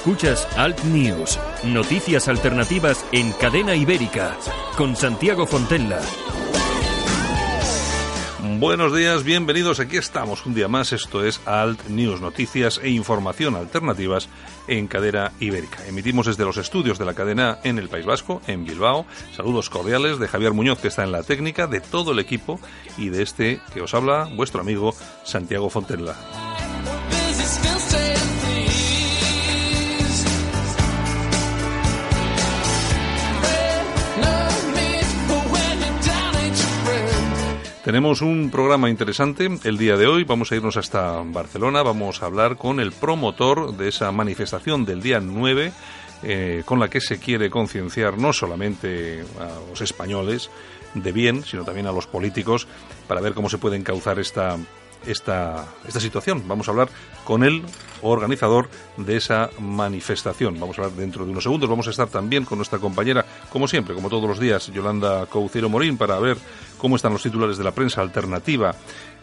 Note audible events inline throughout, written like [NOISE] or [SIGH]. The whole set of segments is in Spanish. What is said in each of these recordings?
Escuchas Alt News, noticias alternativas en cadena ibérica, con Santiago Fontella. Buenos días, bienvenidos. Aquí estamos un día más. Esto es Alt News, noticias e información alternativas en cadena ibérica. Emitimos desde los estudios de la cadena en el País Vasco, en Bilbao. Saludos cordiales de Javier Muñoz, que está en la técnica, de todo el equipo y de este que os habla, vuestro amigo Santiago Fontella. Tenemos un programa interesante el día de hoy. Vamos a irnos hasta Barcelona. Vamos a hablar con el promotor de esa manifestación del día 9, eh, con la que se quiere concienciar no solamente a los españoles de bien, sino también a los políticos para ver cómo se puede encauzar esta, esta, esta situación. Vamos a hablar con el organizador de esa manifestación. Vamos a hablar dentro de unos segundos. Vamos a estar también con nuestra compañera, como siempre, como todos los días, Yolanda Coucero Morín, para ver cómo están los titulares de la prensa alternativa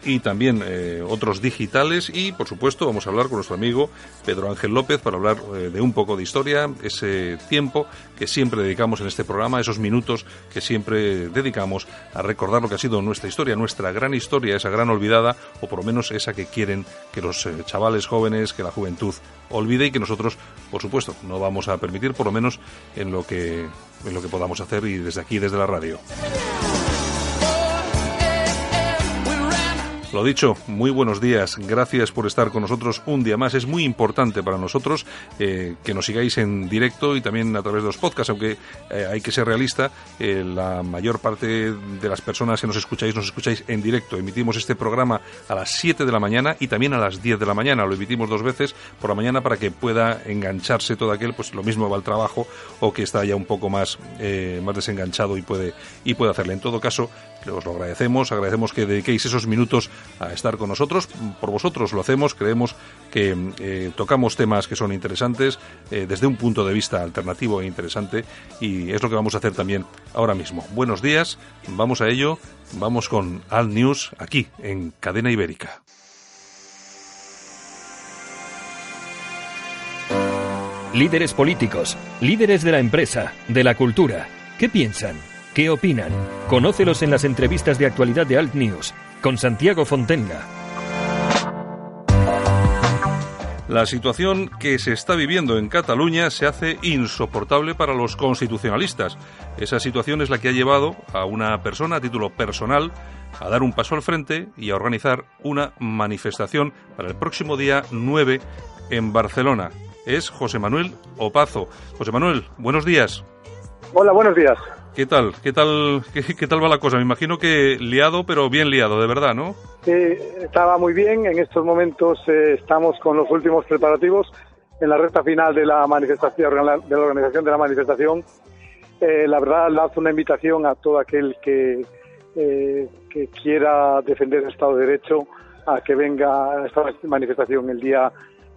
y también eh, otros digitales. Y, por supuesto, vamos a hablar con nuestro amigo Pedro Ángel López para hablar eh, de un poco de historia, ese tiempo que siempre dedicamos en este programa, esos minutos que siempre dedicamos a recordar lo que ha sido nuestra historia, nuestra gran historia, esa gran olvidada, o por lo menos esa que quieren que los eh, chavales jóvenes, que la juventud olvide y que nosotros, por supuesto, no vamos a permitir, por lo menos en lo que, en lo que podamos hacer y desde aquí, desde la radio. Lo dicho, muy buenos días. Gracias por estar con nosotros un día más. Es muy importante para nosotros eh, que nos sigáis en directo y también a través de los podcasts, aunque eh, hay que ser realista, eh, la mayor parte de las personas que nos escucháis nos escucháis en directo. Emitimos este programa a las 7 de la mañana y también a las 10 de la mañana. Lo emitimos dos veces por la mañana para que pueda engancharse todo aquel, pues lo mismo va al trabajo o que está ya un poco más, más desenganchado y puede, y puede hacerle. En todo caso, os lo agradecemos, agradecemos que dediquéis esos minutos a estar con nosotros. Por vosotros lo hacemos, creemos que eh, tocamos temas que son interesantes eh, desde un punto de vista alternativo e interesante y es lo que vamos a hacer también ahora mismo. Buenos días, vamos a ello, vamos con Alt News aquí en Cadena Ibérica. Líderes políticos, líderes de la empresa, de la cultura, ¿qué piensan? ¿Qué opinan? Conócelos en las entrevistas de actualidad de Alt News con Santiago Fontenga. La situación que se está viviendo en Cataluña se hace insoportable para los constitucionalistas. Esa situación es la que ha llevado a una persona a título personal a dar un paso al frente y a organizar una manifestación para el próximo día 9 en Barcelona. Es José Manuel Opazo. José Manuel, buenos días. Hola, buenos días. ¿Qué tal? ¿Qué tal, qué, tal va la cosa? Me imagino que liado, pero bien liado, de verdad, ¿no? Sí, estaba muy bien. En estos momentos eh, estamos con los últimos preparativos en la recta final de la manifestación, de la organización de la manifestación. Eh, la verdad, lanzo una invitación a todo aquel que, eh, que quiera defender el Estado de Derecho a que venga a esta manifestación el día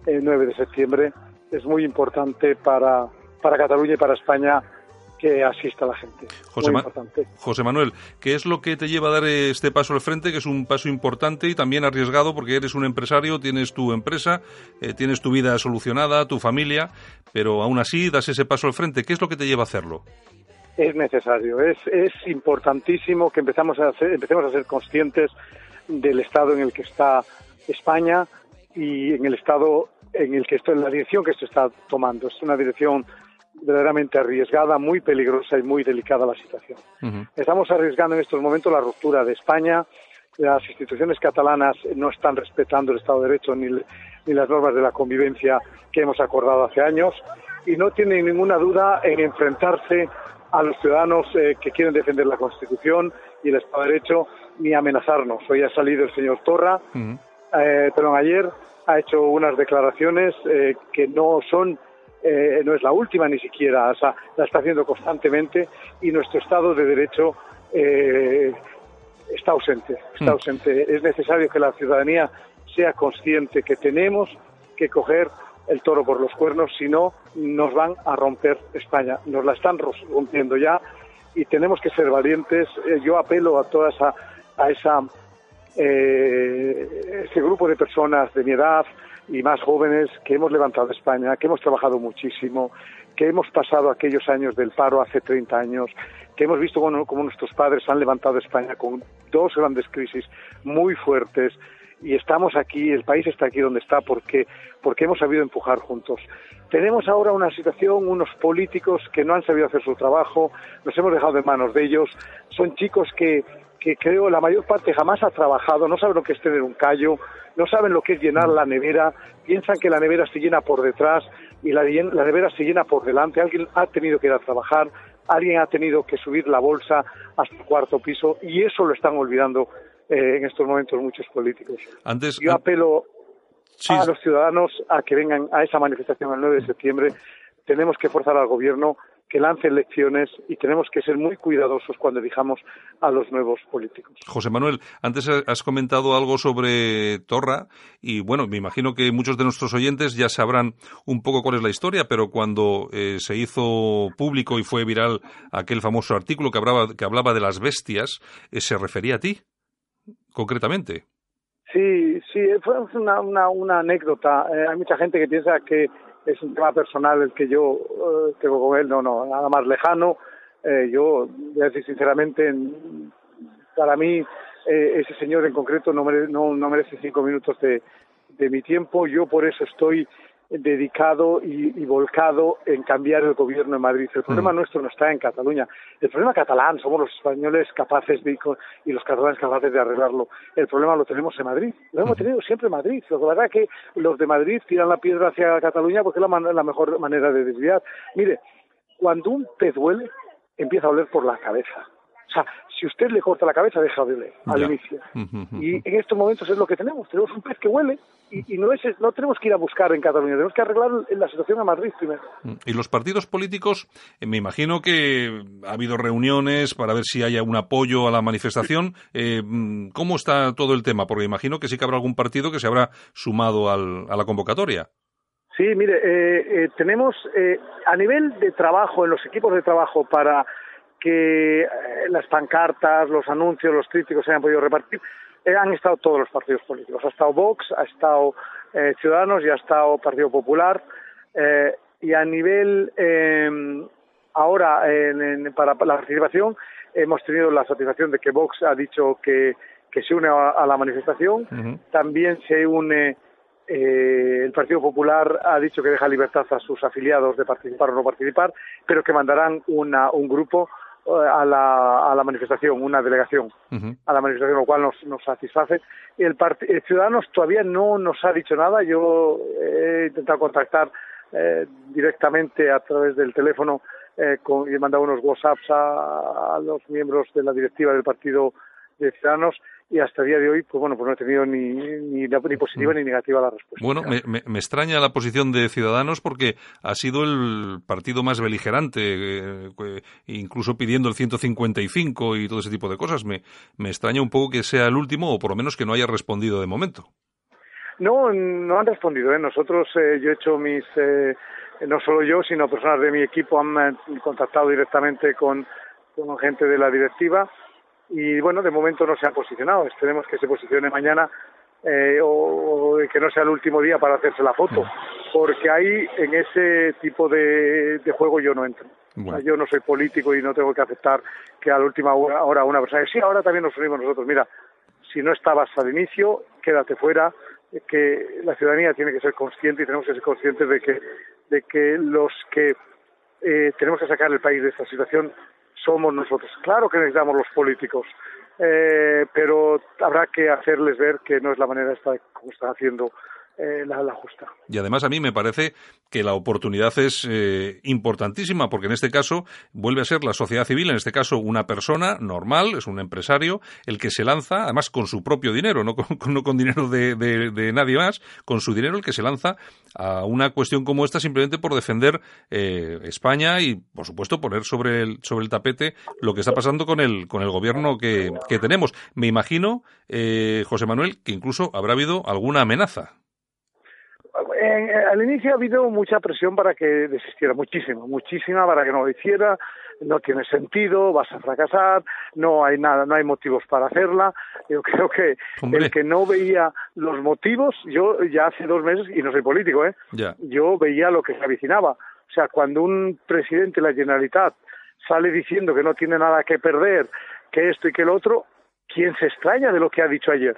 9 de septiembre. Es muy importante para, para Cataluña y para España que asista la gente. José, José, Manuel, ¿qué es lo que te lleva a dar este paso al frente, que es un paso importante y también arriesgado porque eres un empresario, tienes tu empresa, eh, tienes tu vida solucionada, tu familia, pero aún así das ese paso al frente? ¿Qué es lo que te lleva a hacerlo? Es necesario, es, es importantísimo que empezamos a empecemos a ser conscientes del estado en el que está España y en el estado en el que esto, en la dirección que esto está tomando. Es una dirección verdaderamente arriesgada, muy peligrosa y muy delicada la situación. Estamos arriesgando en estos momentos la ruptura de España. Las instituciones catalanas no están respetando el Estado de Derecho ni, ni las normas de la convivencia que hemos acordado hace años y no tienen ninguna duda en enfrentarse a los ciudadanos eh, que quieren defender la Constitución y el Estado de Derecho ni amenazarnos. Hoy ha salido el señor Torra, eh, perdón, ayer ha hecho unas declaraciones eh, que no son eh, no es la última ni siquiera, o sea, la está haciendo constantemente y nuestro Estado de Derecho eh, está ausente, está mm. ausente. Es necesario que la ciudadanía sea consciente que tenemos que coger el toro por los cuernos, si no nos van a romper España, nos la están rompiendo ya y tenemos que ser valientes. Eh, yo apelo a toda a esa ese grupo de personas de mi edad, y más jóvenes que hemos levantado España, que hemos trabajado muchísimo, que hemos pasado aquellos años del paro hace 30 años, que hemos visto cómo, nuestros padres han levantado España con dos grandes crisis muy fuertes y estamos aquí, el país está aquí donde está porque, porque hemos sabido empujar juntos. Tenemos ahora una situación, unos políticos que no han sabido hacer su trabajo, nos hemos dejado en manos de ellos, son chicos que, que creo la mayor parte jamás ha trabajado, no saben lo que es tener un callo, no saben lo que es llenar la nevera, piensan que la nevera se llena por detrás y la, la nevera se llena por delante, alguien ha tenido que ir a trabajar, alguien ha tenido que subir la bolsa hasta el cuarto piso y eso lo están olvidando eh, en estos momentos muchos políticos. Antes, Yo apelo a los ciudadanos a que vengan a esa manifestación el 9 de septiembre. Tenemos que forzar al gobierno que lance elecciones y tenemos que ser muy cuidadosos cuando elijamos a los nuevos políticos. José Manuel, antes has comentado algo sobre Torra y bueno, me imagino que muchos de nuestros oyentes ya sabrán un poco cuál es la historia, pero cuando eh, se hizo público y fue viral aquel famoso artículo que hablaba, que hablaba de las bestias, eh, ¿se refería a ti concretamente? Sí, sí, fue una, una, una anécdota. Eh, hay mucha gente que piensa que es un tema personal el que yo eh, tengo con él, no, no, nada más lejano. Eh, yo, voy a decir sinceramente, para mí eh, ese señor en concreto no, no, no merece cinco minutos de, de mi tiempo. Yo por eso estoy dedicado y, volcado en cambiar el gobierno en Madrid. El problema mm. nuestro no está en Cataluña. El problema catalán, somos los españoles capaces de, y los catalanes capaces de arreglarlo. El problema lo tenemos en Madrid. Lo hemos tenido siempre en Madrid. La verdad es que los de Madrid tiran la piedra hacia Cataluña porque es la, la mejor manera de desviar. Mire, cuando un pez huele, empieza a oler por la cabeza. O sea, si usted le corta la cabeza, deja de oler al inicio. Y en estos momentos es lo que tenemos. Tenemos un pez que huele y, no, es, no tenemos que ir a buscar en Cataluña, tenemos que arreglar la situación a Madrid primero. Mm. Y los partidos políticos, eh, me imagino que ha habido reuniones para ver si hay algún apoyo a la manifestación. Eh, mm, ¿Cómo está todo el tema? Porque imagino que sí que habrá algún partido que se habrá sumado al, a la convocatoria. Sí, mire, eh, tenemos a nivel de trabajo, en los equipos de trabajo para que las pancartas, los anuncios, los críticos se hayan podido repartir, eh, han estado todos los partidos políticos. Ha estado Vox, ha estado eh, Ciudadanos y ha estado Partido Popular. Eh, y a nivel, em, ahora, para la participación, hemos tenido la satisfacción de que Vox ha dicho que, que se une a, la manifestación. También se une el Partido Popular ha dicho que deja libertad a sus afiliados de participar o no participar, pero que mandarán una, un grupo a la, a la manifestación, una delegación a la manifestación, lo cual nos, nos satisface. El, el Ciudadanos todavía no nos ha dicho nada. Yo he intentado contactar eh, directamente a través del teléfono eh, con, y he mandado unos WhatsApps a, a, los miembros de la directiva del Partido de Ciudadanos y hasta el día de hoy, pues bueno, pues no he tenido ni, ni, ni positiva ni negativa la respuesta. Bueno, me, me, extraña la posición de Ciudadanos porque ha sido el partido más beligerante, eh, incluso pidiendo el 155 y todo ese tipo de cosas. Me, me extraña un poco que sea el último o por lo menos que no haya respondido de momento. No, no han respondido. ¿eh? Nosotros, eh, yo he hecho mis, eh, no solo yo, sino personas de mi equipo han eh, contactado directamente con, con gente de la directiva y bueno, de momento no se han posicionado. Esperemos que se posicione mañana eh, o, que no sea el último día para hacerse la foto, porque ahí en ese tipo de, juego yo no entro. yo no soy político y no tengo que aceptar que a la última hora una persona, sí, ahora también nos unimos nosotros, mira, si no estabas al inicio, quédate fuera, que la ciudadanía tiene que ser consciente y tenemos que ser conscientes de que, de que los que eh, tenemos que sacar el país de esta situación somos nosotros. Claro que necesitamos los políticos, eh, pero habrá que hacerles ver que no es la manera esta como están haciendo eh, la, justa. Y además a mí me parece que la oportunidad es eh, importantísima, porque en este caso vuelve a ser la sociedad civil, en este caso una persona normal, es un empresario, el que se lanza, además con su propio dinero, no con, no con dinero de, de, nadie más, con su dinero el que se lanza a una cuestión como esta simplemente por defender eh, España y, por supuesto, poner sobre el, sobre el tapete lo que está pasando con el, con el gobierno que, que tenemos. Me imagino, José Manuel, que incluso habrá habido alguna amenaza. Al inicio ha habido mucha presión para que desistiera, muchísima, muchísima para que no lo hiciera, no tiene sentido, vas a fracasar, no hay nada, no hay motivos para hacerla. Yo [LAUGHS] creo que el que no veía los motivos, yo ya hace dos meses, y no soy político, ¿eh? yo veía lo que se avicinaba. O sea, cuando un presidente de la Generalitat sale diciendo que no tiene nada que perder, que esto y que el otro, ¿quién se extraña de lo que ha dicho ayer?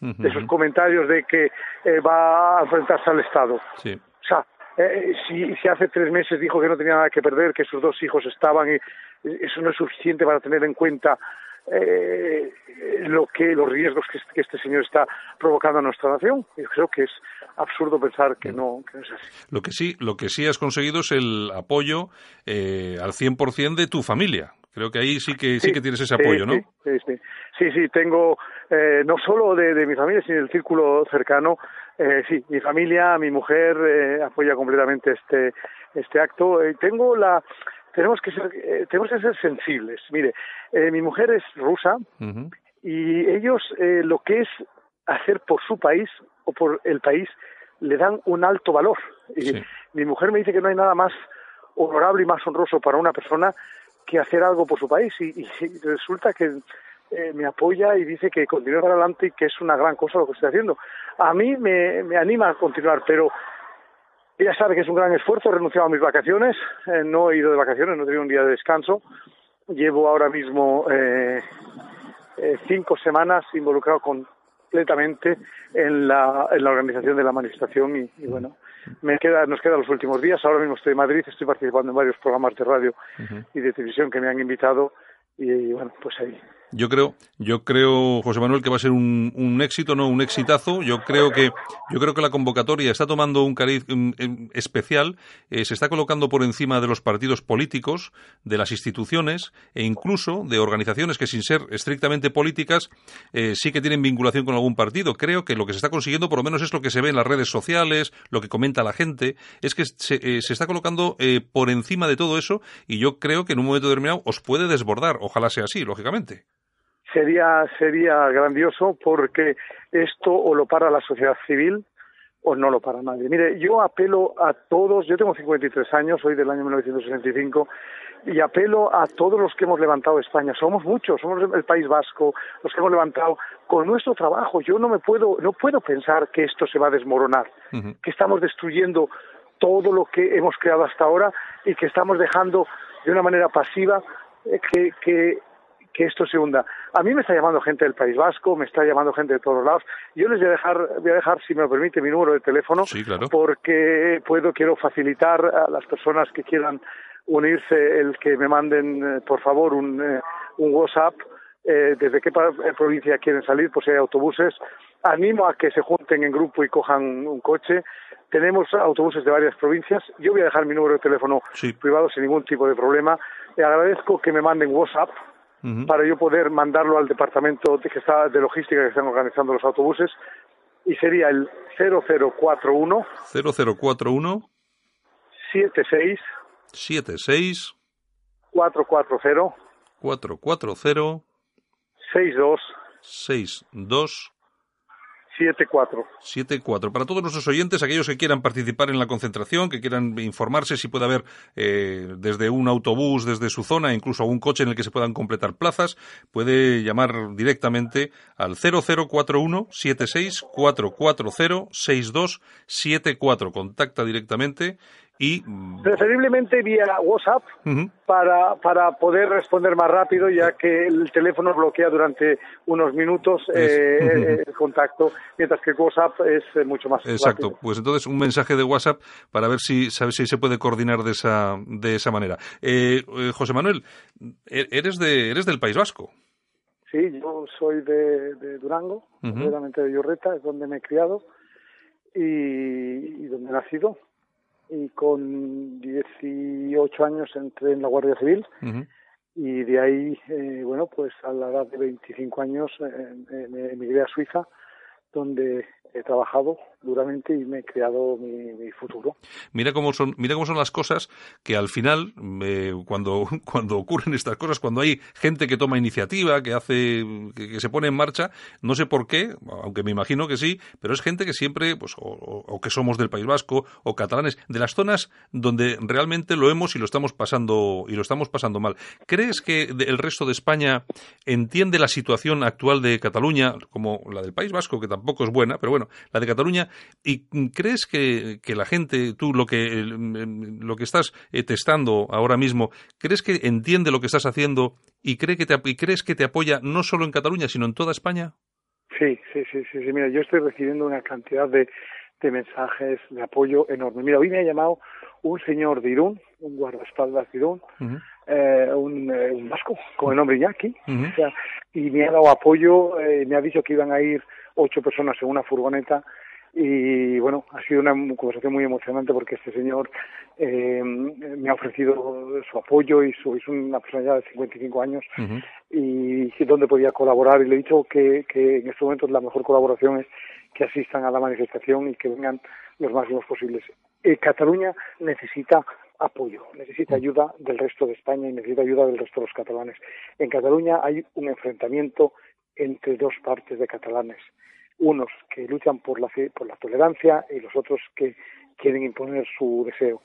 De esos comentarios de que eh, va a enfrentarse al Estado. Sí. O sea, eh, si, si, hace tres meses dijo que no tenía nada que perder, que sus dos hijos estaban, y eso no es suficiente para tener en cuenta eh, lo que los riesgos que, este señor está provocando a nuestra nación. Yo creo que es absurdo pensar que no, que no es así. Lo que sí, lo que sí has conseguido es el apoyo eh, al 100% de tu familia. Creo que ahí sí que sí, que tienes ese apoyo, ¿no? Sí, sí, sí, sí tengo eh, no solo de, de, mi familia, sino del círculo cercano. Eh, sí, mi familia, mi mujer eh, apoya completamente este este acto. Eh, tengo la tenemos que ser eh, tenemos que ser sensibles. Mire, eh, mi mujer es rusa y ellos eh, lo que es hacer por su país o por el país le dan un alto valor. Y mi mujer me dice que no hay nada más honorable y más honroso para una persona que hacer algo por su país y, resulta que eh, me apoya y dice que continúe para adelante y que es una gran cosa lo que estoy haciendo. A mí me, me anima a continuar, pero ella sabe que es un gran esfuerzo, he renunciado a mis vacaciones, eh, no he ido de vacaciones, no he tenido un día de descanso. Llevo ahora mismo eh, eh, cinco semanas involucrado completamente en la, en la organización de la manifestación y, y, bueno, me queda, nos quedan los últimos días. Ahora mismo estoy en Madrid, estoy participando en varios programas de radio y de televisión que me han invitado y bueno, pues ahí yo creo, yo creo, José Manuel, que va a ser un, éxito, no un exitazo. Yo creo que, yo creo que la convocatoria está tomando un cariz especial, eh, se está colocando por encima de los partidos políticos, de las instituciones e incluso de organizaciones que sin ser estrictamente políticas eh, sí que tienen vinculación con algún partido. Creo que lo que se está consiguiendo, por lo menos es lo que se ve en las redes sociales, lo que comenta la gente, es que se, eh, se está colocando por encima de todo eso y yo creo que en un momento determinado os puede desbordar. Ojalá sea así, lógicamente sería sería grandioso porque esto o lo para la sociedad civil o no lo para nadie. Mire, yo apelo a todos, yo tengo 53 años, soy del año 1965, y apelo a todos los que hemos levantado España. Somos muchos, somos el País Vasco, los que hemos levantado con nuestro trabajo. Yo no me puedo, no puedo pensar que esto se va a desmoronar, que estamos destruyendo todo lo que hemos creado hasta ahora y que estamos dejando de una manera pasiva eh, que, que que esto se hunda. A mí me está llamando gente del País Vasco, me está llamando gente de todos lados. Yo les voy a dejar, voy a dejar si me lo permite, mi número de teléfono, porque puedo, quiero facilitar a las personas que quieran unirse el que me manden, eh, por favor, un, eh, un WhatsApp eh, desde qué provincia quieren salir, pues si hay autobuses. Animo a que se junten en grupo y cojan un coche. Tenemos autobuses de varias provincias. Yo voy a dejar mi número de teléfono privado sin ningún tipo de problema. Le agradezco que me manden WhatsApp para yo poder mandarlo al departamento de, que está, de logística que están organizando los autobuses y sería el 0041 0041 76 76 440 440 62 62 7-4. 7-4. Para todos nuestros oyentes, aquellos que quieran participar en la concentración, que quieran informarse si puede haber eh, desde un autobús, desde su zona, incluso un coche en el que se puedan completar plazas, puede llamar directamente al 0041 76 440 6274. Contacta directamente y preferiblemente vía WhatsApp para para poder responder más rápido ya que el teléfono bloquea durante unos minutos eh, el contacto mientras que WhatsApp es eh, mucho más exacto. pues entonces un mensaje de WhatsApp para ver si sabe si se puede coordinar de esa de esa manera. Eh, José Manuel e-, eres de eres del País Vasco. Sí yo soy de, de Durango concretamente de Llorreta es donde me he criado y, y donde he nacido y con 18 años entré en la Guardia Civil. Y de ahí, eh, bueno, pues a la edad de 25 años eh, emigré a Suiza, donde he trabajado duramente y me he creado mi, futuro. Mira cómo son, mira cómo son las cosas que al final, eh, cuando, [LAUGHS] cuando ocurren estas cosas, cuando hay gente que toma iniciativa, que hace, que, se pone en marcha, no sé por qué, aunque me imagino que sí, pero es gente que siempre, pues, o, que somos del País Vasco, o catalanes, de las zonas donde realmente lo hemos y lo estamos pasando, y lo estamos pasando mal. ¿Crees que el resto de España entiende la situación actual de Cataluña, como la del País Vasco, que tampoco es buena, pero bueno, la de Cataluña, ¿Y crees que, la gente, tú lo que, lo que estás eh, testando ahora mismo, crees que entiende lo que estás haciendo y, cree que te, crees que te apoya no solo en Cataluña, sino en toda España? Sí, sí, sí, sí, Mira, yo estoy recibiendo una cantidad de, mensajes de apoyo enorme. Mira, hoy me ha llamado un señor de Irún, un guardaespaldas de Irún, eh, un, eh, un, vasco con el nombre Iñaki, y me ha dado apoyo, me ha dicho que iban a ir ocho personas en una furgoneta y bueno, ha sido una conversación muy emocionante porque este señor eh, me ha ofrecido su apoyo y su, es una persona ya de 55 años y, y donde podía colaborar y le he dicho que, que en estos momentos la mejor colaboración es que asistan a la manifestación y que vengan los máximos posibles. Eh, Cataluña necesita apoyo, necesita ayuda del resto de España y necesita ayuda del resto de los catalanes. En Cataluña hay un enfrentamiento entre dos partes de catalanes unos que luchan por la, por la tolerancia y los otros que quieren imponer su deseo.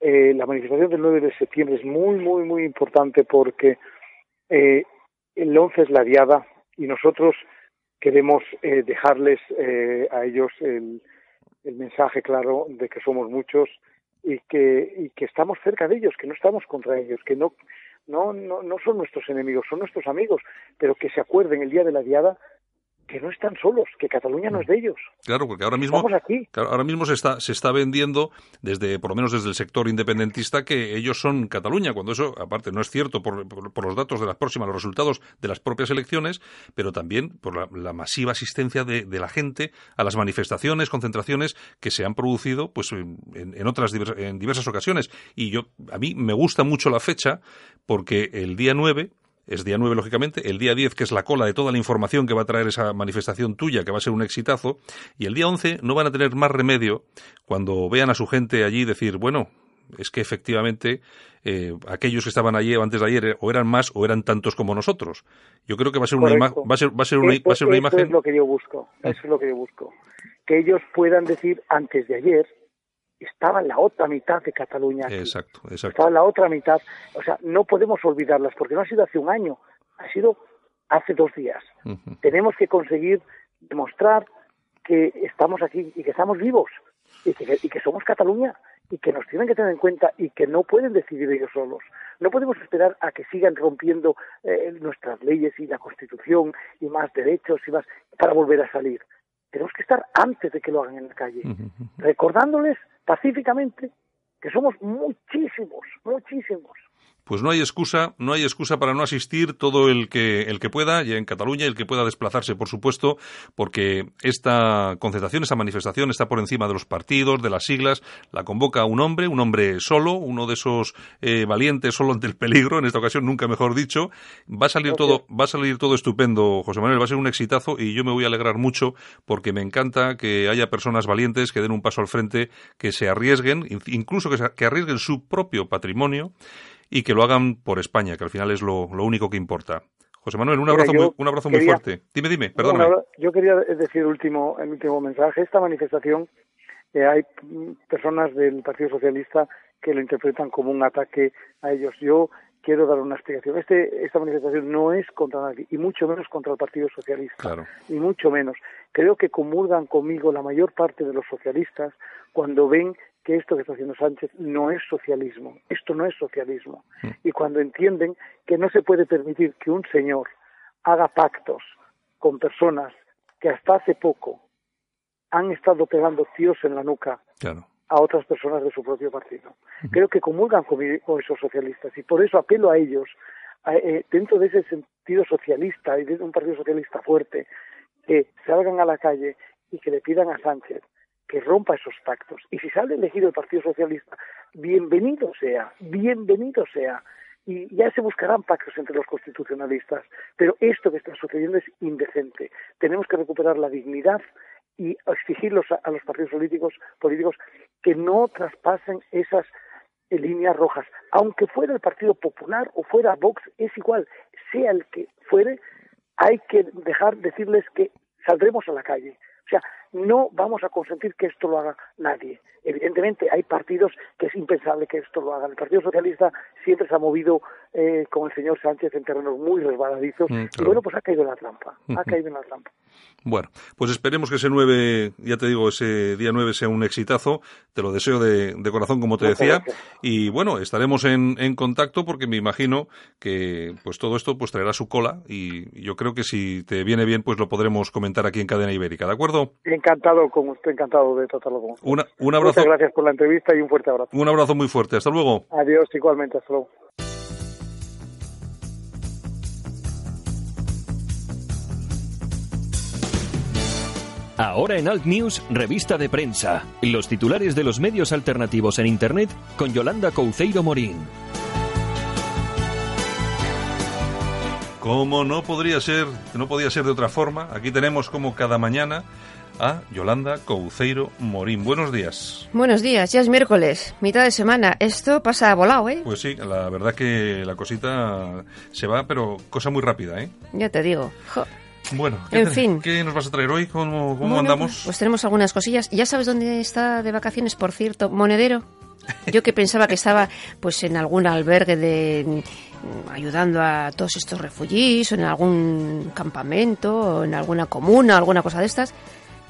eh, la manifestación del 9 de septiembre es muy, muy, muy importante porque eh, el 11 es la diada y nosotros queremos eh, dejarles eh, a ellos el, el mensaje claro de que somos muchos y que, y que estamos cerca de ellos, que no estamos contra ellos, que no, no, no, no son nuestros enemigos, son nuestros amigos, pero que se acuerden el día de la diada que no están solos, que Cataluña no es de ellos. Claro, porque ahora mismo, aquí. ahora mismo se está, se está vendiendo, desde, por lo menos desde el sector independentista, que ellos son Cataluña, cuando eso, aparte, no es cierto por, por, los datos de las próximas, los resultados de las propias elecciones, pero también por la, masiva asistencia de, de, la gente a las manifestaciones, concentraciones que se han producido pues en, en otras en diversas ocasiones. Y yo, a mí me gusta mucho la fecha porque el día 9 es día 9, lógicamente, el día 10, que es la cola de toda la información que va a traer esa manifestación tuya, que va a ser un exitazo, y el día 11 no van a tener más remedio cuando vean a su gente allí decir, bueno, es que efectivamente eh, aquellos que estaban allí antes de ayer eh, o eran más o eran tantos como nosotros. Yo creo que va a ser una imagen, va a ser, va a ser una, va a ser una imagen. Eso es lo que yo busco, eso es lo que yo busco, que ellos puedan decir antes de ayer estaba en la otra mitad de Cataluña. Exacto, exacto. Estaba en la otra mitad. O sea, no podemos olvidarlas porque no ha sido hace un año, ha sido hace dos días. Tenemos que conseguir demostrar que estamos aquí y que estamos vivos y que, y que somos Cataluña y que nos tienen que tener en cuenta y que no pueden decidir ellos solos. No podemos esperar a que sigan rompiendo eh, nuestras leyes y la Constitución y más derechos y más para volver a salir. Tenemos que estar antes de que lo hagan en la calle, recordándoles pacíficamente que somos muchísimos, muchísimos pues no hay excusa, no hay excusa para no asistir todo el que el que pueda, y en Cataluña el que pueda desplazarse, por supuesto, porque esta concentración, esta manifestación está por encima de los partidos, de las siglas, la convoca un hombre, un hombre solo, uno de esos eh, valientes solo ante el peligro, en esta ocasión nunca mejor dicho, va a salir todo, va a salir todo estupendo, José Manuel, va a ser un exitazo y yo me voy a alegrar mucho porque me encanta que haya personas valientes que den un paso al frente, que se arriesguen, incluso que, que arriesguen su propio patrimonio y que lo hagan por España, que al final es lo, único que importa. José Manuel, un abrazo, muy, un abrazo muy fuerte. Dime, dime, perdóname. yo quería decir último, el último mensaje. Esta manifestación, eh, hay personas del Partido Socialista que lo interpretan como un ataque a ellos. Yo quiero dar una explicación. Este, esta manifestación no es contra nadie, y mucho menos contra el Partido Socialista, claro. ni mucho menos. Creo que comulgan conmigo la mayor parte de los socialistas cuando ven que esto que está haciendo Sánchez no es socialismo, esto no es socialismo. Mm. Y cuando entienden que no se puede permitir que un señor haga pactos con personas que hasta hace poco han estado pegando tíos en la nuca a otras personas de su propio partido. Creo que comulgan con, esos socialistas y por eso apelo a ellos, eh, dentro de ese sentido socialista y de un partido socialista fuerte, que salgan a la calle y que le pidan a Sánchez que rompa esos pactos. Y si sale elegido el Partido Socialista, bienvenido sea, bienvenido sea. Y ya se buscarán pactos entre los constitucionalistas. Pero esto que está sucediendo es indecente. Tenemos que recuperar la dignidad y exigirlos a, los partidos políticos, políticos que no traspasen esas eh, líneas rojas. Aunque fuera el Partido Popular o fuera Vox, es igual, sea el que fuere, hay que dejar decirles que saldremos a la calle. O sea, no vamos a consentir que esto lo haga nadie. Evidentemente hay partidos que es impensable que esto lo hagan. El Partido Socialista siempre se ha movido eh, con el señor Sánchez en terrenos muy resbaladizos mm, y bueno, pues ha caído en la trampa, ha caído en la trampa. Bueno, pues esperemos que ese 9, ya te digo, ese día 9 sea un exitazo. Te lo deseo de, corazón, como te decía. Y bueno, estaremos en, en, contacto porque me imagino que pues todo esto pues traerá su cola y yo creo que si te viene bien pues lo podremos comentar aquí en Cadena Ibérica, ¿de acuerdo? Encantado con usted, encantado de tratarlo con usted. un abrazo. Muchas gracias por la entrevista y un fuerte abrazo. Un abrazo muy fuerte. Hasta luego. Adiós, igualmente. Hasta luego. Ahora en Alt News, revista de prensa. Los titulares de los medios alternativos en Internet con Yolanda Couceiro Morín. Como no podría ser, no podía ser de otra forma, aquí tenemos como cada mañana a Yolanda Couceiro Morín. Buenos días. Buenos días, ya es miércoles, mitad de semana. Esto pasa volado, ¿eh? Pues sí, la verdad que la cosita se va, pero cosa muy rápida, ¿eh? Ya te digo. Bueno, ¿qué, en fin. ¿qué nos vas a traer hoy? ¿Cómo, cómo andamos? Pues tenemos algunas cosillas. ¿Ya sabes dónde está de vacaciones, por cierto? Monedero. Yo que pensaba que estaba pues en algún albergue de ayudando a todos estos refugiados, o en algún campamento, o en alguna comuna, alguna cosa de estas.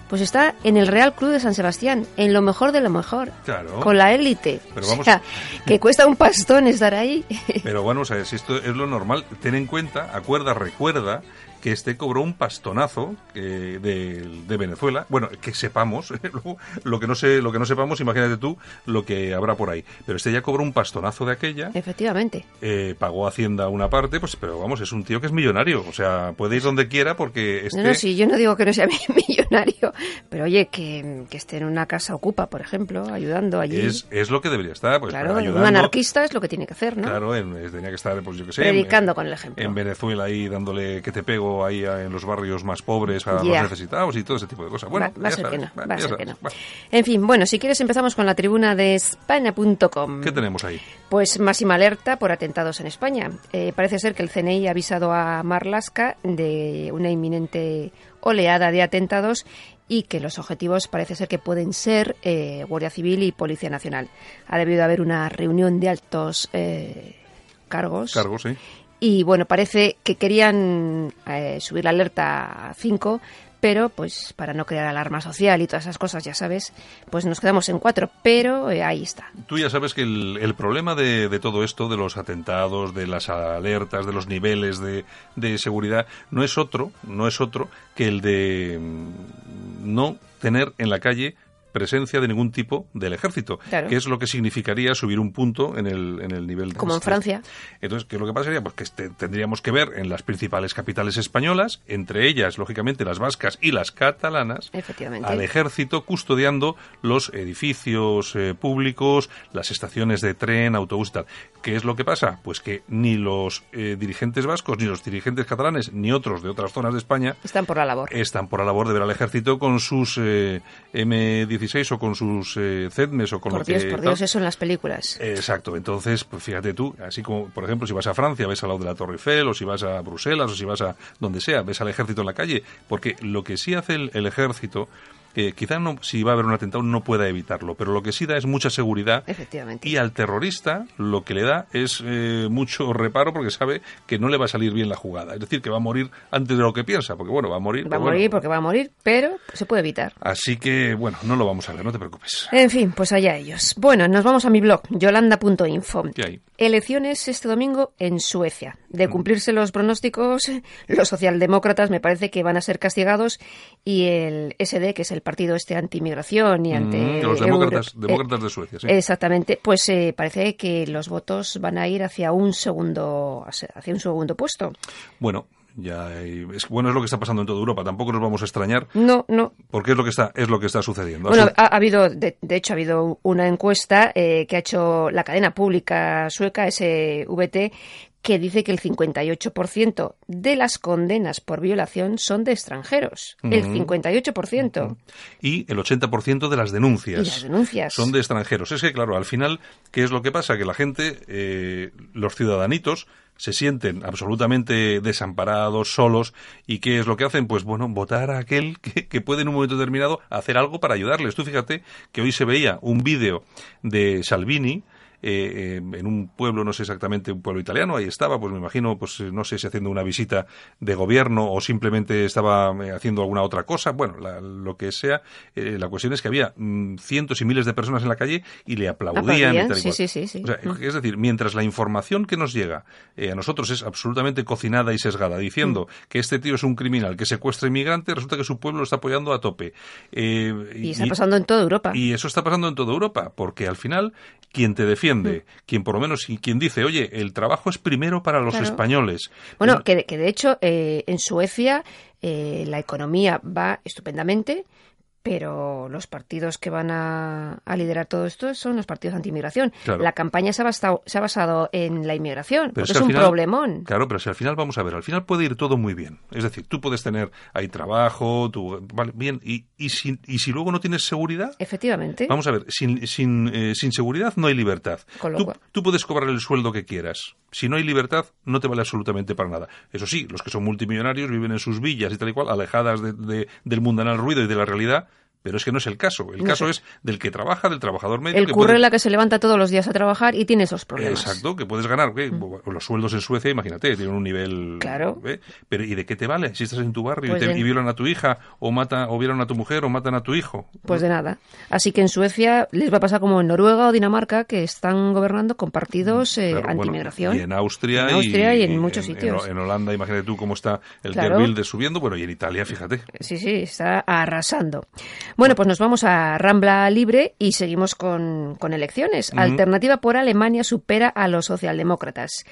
Pues está en el Real Club de San Sebastián, en lo mejor de lo mejor. Claro. Con la élite. Pero vamos. O sea, que cuesta un pastón estar ahí. Pero bueno, o sea, si esto es lo normal, ten en cuenta, acuerda, recuerda que este cobró un pastonazo de, de, Venezuela. Bueno, que sepamos, [LAUGHS] lo que no sé, lo que no sepamos, imagínate tú lo que habrá por ahí. Pero este ya cobró un pastonazo de aquella. Efectivamente. Eh, pagó Hacienda una parte, pues, pero vamos, es un tío que es millonario. O sea, puede ir donde quiera porque este... No, no, sí, yo no digo que no sea [LAUGHS] millonario, pero oye, que, esté en una casa ocupa, por ejemplo, ayudando allí. Es, es lo que debería estar, pues, Claro, un anarquista es lo que tiene que hacer, ¿no? Claro, tenía que estar, pues yo que sé... Predicando con el ejemplo. En Venezuela ahí dándole que te pego ahí en los barrios más pobres, a los necesitados y todo ese tipo de cosas. Bueno, va, a ser que no. Va a ser que no. En fin, bueno, si quieres empezamos con la tribuna de España.com. ¿Qué tenemos ahí? Pues máxima alerta por atentados en España. Eh, parece ser que el CNI ha avisado a Marlasca de una inminente oleada de atentados y que los objetivos parece ser que pueden ser eh, Guardia Civil y Policía Nacional. Ha debido haber una reunión de altos eh, cargos. Cargos, sí. Y bueno, parece que querían eh, subir la alerta a 5, pero pues para no crear alarma social y todas esas cosas, ya sabes, pues nos quedamos en 4, pero eh, ahí está. Tú ya sabes que el, problema de, de, todo esto, de los atentados, de las alertas, de los niveles de, de seguridad, no es otro, no es otro que el de mm, no tener en la calle presencia de ningún tipo del ejército, que es lo que significaría subir un punto en el, en el nivel de... Como en Francia. Entonces, ¿qué es lo que pasaría? Pues que este, tendríamos que ver en las principales capitales españolas, entre ellas, lógicamente, las vascas y las catalanas, al ejército custodiando los edificios eh, públicos, las estaciones de tren, autobús y tal. ¿Qué es lo que pasa? Pues que ni los eh, dirigentes vascos, ni los dirigentes catalanes, ni otros de otras zonas de España... Están por la labor. Están por la labor de ver al ejército con sus eh, M16 o con sus eh, CEDMES o con por lo Dios, Por Dios, eso en las películas. exacto. Entonces, pues fíjate tú, así como, por ejemplo, si vas a Francia, ves al lado de la Torre Eiffel, o si vas a Bruselas, o si vas a donde sea, ves al ejército en la calle. Porque lo que sí hace el ejército que quizá no, si va a haber un atentado no pueda evitarlo, pero lo que sí da es mucha seguridad. Efectivamente. Y al terrorista lo que le da es eh, mucho reparo porque sabe que no le va a salir bien la jugada. Es decir, que va a morir antes de lo que piensa, porque bueno, va a morir. Va a morir porque va a morir, pero se puede evitar. Así que, bueno, no lo vamos a ver, no te preocupes. En fin, pues allá ellos. Bueno, nos vamos a mi blog, yolanda.info. ¿Qué hay? Elecciones este domingo en Suecia. De mm. cumplirse los pronósticos, [LAUGHS] los socialdemócratas me parece que van a ser castigados y el SD, que es el partido este anti-inmigración y ante... Mm, los demócratas, demócratas de Suecia, sí. Exactamente, pues eh, parece que los votos van a ir hacia un segundo, hacia un segundo puesto. Bueno, ya es, bueno es lo que está pasando en toda Europa tampoco nos vamos a extrañar no no porque es lo que está es lo que está sucediendo bueno ha, habido de, hecho ha habido una encuesta eh, que ha hecho la cadena pública sueca SVT que dice que el 58% de las condenas por violación son de extranjeros. El 58%. Y el 80% de las denuncias. Y las denuncias. Son de extranjeros. Es que, claro, al final, ¿qué es lo que pasa? Que la gente, eh, los ciudadanitos, se sienten absolutamente desamparados, solos, y ¿qué es lo que hacen? Pues bueno, votar a aquel que, que, puede en un momento determinado hacer algo para ayudarles. Tú fíjate que hoy se veía un vídeo de Salvini, eh, en un pueblo, no sé exactamente, un pueblo italiano, ahí estaba, pues me imagino, pues no sé si haciendo una visita de gobierno o simplemente estaba eh, haciendo alguna otra cosa, bueno, lo que sea, eh, la cuestión es que había mm, cientos y miles de personas en la calle y le aplaudían. Y tal sí, sí, sí, mm. Es decir, mientras la información que nos llega a nosotros es absolutamente cocinada y sesgada, diciendo mm. que este tío es un criminal que secuestra inmigrantes, resulta que su pueblo lo está apoyando a tope. y está pasando en toda Europa. Y eso está pasando en toda Europa, porque al final quien te defiende Mm. quien por lo menos, quien dice, oye, el trabajo es primero para los españoles. Bueno, que, que, de hecho eh, en Suecia eh, la economía va estupendamente, pero los partidos que van a, liderar todo esto son los partidos anti-inmigración. La campaña se ha, basado, se ha, basado, en la inmigración, porque es, un problemón. Claro, pero si al final vamos a ver, al final puede ir todo muy bien. Es decir, tú puedes tener ahí trabajo, tú, vale, bien, y, y, si, y si luego no tienes seguridad... Efectivamente. Vamos a ver, sin, sin, eh, sin seguridad no hay libertad. Tú, tú puedes cobrar el sueldo que quieras. Si no hay libertad, no te vale absolutamente para nada. Eso sí, los que son multimillonarios viven en sus villas y tal y cual, alejadas de, del mundanal ruido y de la realidad, pero es que no es el caso. El caso es del que trabaja, del trabajador medio. El curre la que se levanta todos los días a trabajar y tiene esos problemas. Exacto, que puedes ganar. Mm. Los sueldos en Suecia, imagínate, tienen un nivel. Claro. Pero ¿y de qué te vale si estás en tu barrio y, pues violan a tu hija, o, mata, o violan a tu mujer, o matan a tu hijo? Pues de nada. Así que en Suecia les va a pasar como en Noruega o Dinamarca, que están gobernando con partidos eh, anti-inmigración. y en Austria. En Austria y, en, muchos sitios. En, Holanda, imagínate tú cómo está el claro. de subiendo. Bueno, y en Italia, fíjate. Sí, sí, está arrasando. Bueno, pues nos vamos a Rambla Libre y seguimos con, elecciones. Alternativa por Alemania supera a los socialdemócratas.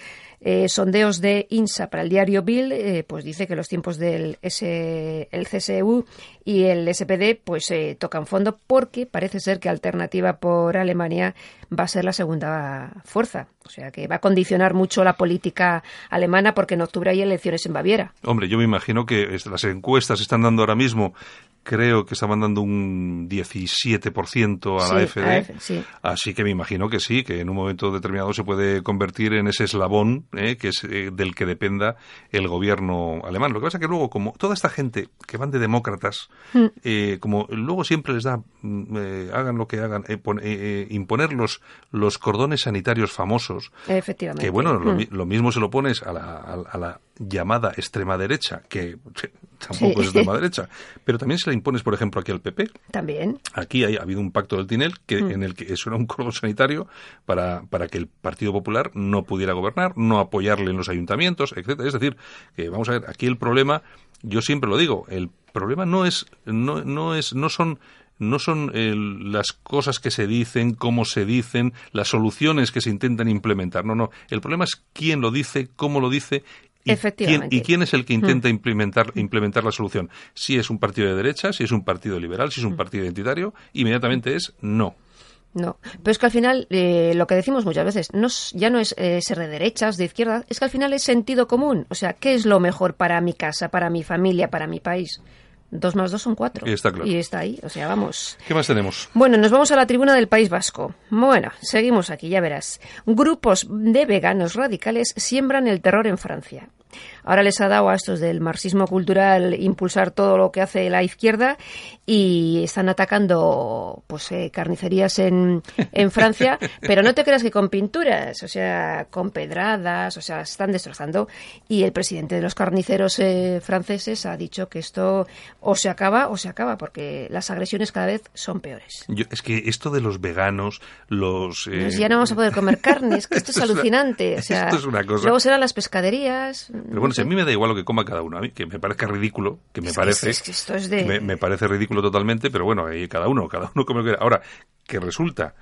Eh, sondeos de INSA para el diario Bill, eh, pues dice que los tiempos del S, el CSU y el SPD pues eh, tocan fondo porque parece ser que Alternativa por Alemania va a ser la segunda fuerza. O sea que va a condicionar mucho la política alemana porque en octubre hay elecciones en Baviera. Hombre, yo me imagino que las encuestas están dando ahora mismo creo que estaban dando un 17% a la FD. Así que me imagino que sí, que en un momento determinado se puede convertir en ese eslabón eh, que es eh, del que dependa el gobierno alemán. Lo que pasa es que luego, como toda esta gente que van de demócratas, mm. eh, como luego siempre les da, mm, hagan lo que hagan, imponer los, los cordones sanitarios famosos. Efectivamente. Que bueno, lo, mm. mismo se lo pones a la, a la llamada extrema derecha, que tampoco es extrema derecha, pero también se la impones, por ejemplo, aquí al PP. También. Aquí ha habido un pacto del Tinel que, mm. en el que eso era un cordón sanitario para, para que el Partido Popular no pudiera gobernar, no apoyarle en los ayuntamientos, etcétera. Es decir, que vamos a ver, aquí el problema, yo siempre lo digo, el problema no es, no, no es, no son no son las cosas que se dicen, cómo se dicen, las soluciones que se intentan implementar. No, no. El problema es quién lo dice, cómo lo dice ¿Y quién, ¿Y quién, es el que intenta implementar, implementar la solución? Si es un partido de derecha, si es un partido liberal, si es un partido identitario, inmediatamente es no. No, pero es que al final eh, lo que decimos muchas veces no, ya no es eh, ser de derechas, de izquierda, es que al final es sentido común. O sea, ¿qué es lo mejor para mi casa, para mi familia, para mi país? Dos más dos son cuatro. Y está claro. Y está ahí, o sea, vamos. ¿Qué más tenemos? Bueno, nos vamos a la tribuna del País Vasco. Bueno, seguimos aquí, ya verás. Grupos de veganos radicales siembran el terror en Francia. Ahora les ha dado a estos del marxismo cultural impulsar todo lo que hace la izquierda y están atacando pues eh, carnicerías en, en Francia, [LAUGHS] pero no te creas que con pinturas, o sea, con pedradas, o sea, están destrozando. Y el presidente de los carniceros eh, franceses ha dicho que esto o se acaba o se acaba, porque las agresiones cada vez son peores. es que esto de los veganos, los... Eh, pues ya no vamos a poder comer carne, es que esto es [LAUGHS] alucinante. o sea, esto es una cosa. Luego serán las pescaderías. Pero bueno, si a mí me da igual lo que coma cada uno, a mí que me parezca ridículo, que me parece... esto es de... me, parece ridículo totalmente, pero bueno, ahí cada uno, cada uno come lo que Ahora, que resulta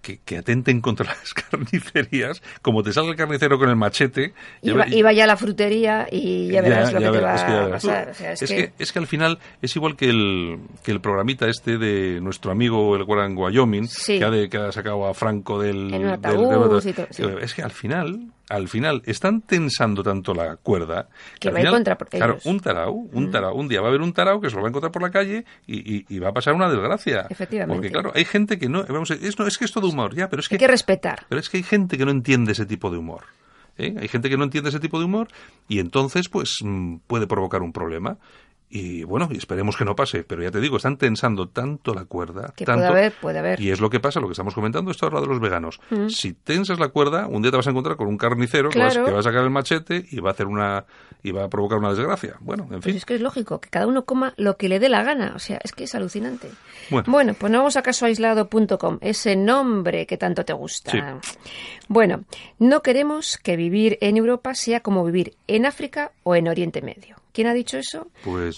que, atenten contra [LAUGHS] las carnicerías, como te salga el carnicero con el machete... Y, vaya a la frutería y ya verás lo que te va a pasar. es, que... es, que... al final es igual que el, que el programita este de nuestro amigo el Guarán Wyoming, que, ha que, ha sacado a Franco del... En un ataúd Es que al final al final están tensando tanto la cuerda Que va en final, contra por claro, ellos. un tarao, un tarao, un día va a haber un tarao que se lo va a encontrar por la calle y, y- y va a pasar una desgracia. Efectivamente. Porque claro, hay gente que no, vamos, a- es, no, es que es todo humor, ya, pero es que, Hay que respetar. pero es que hay gente que no entiende ese tipo de humor. ¿eh? Hay gente que no entiende ese tipo de humor y entonces pues mm, puede provocar un problema. Y bueno, esperemos que no pase, pero ya te digo, están tensando tanto la cuerda. Que tanto, puede haber, puede haber. Y es lo que pasa, lo que estamos comentando, esto ahora de los veganos. Si tensas la cuerda, un día te vas a encontrar con un carnicero que, va a sacar el machete y va a hacer una y va a provocar una desgracia. Bueno, en Pues fin. es que es lógico, que cada uno coma lo que le dé la gana. O sea, es que es alucinante. Bueno. pues no vamos a casoaislado.com, ese nombre que tanto te gusta. Sí. Bueno, no queremos que vivir en Europa sea como vivir en África o en Oriente Medio. ¿Quién ha dicho eso?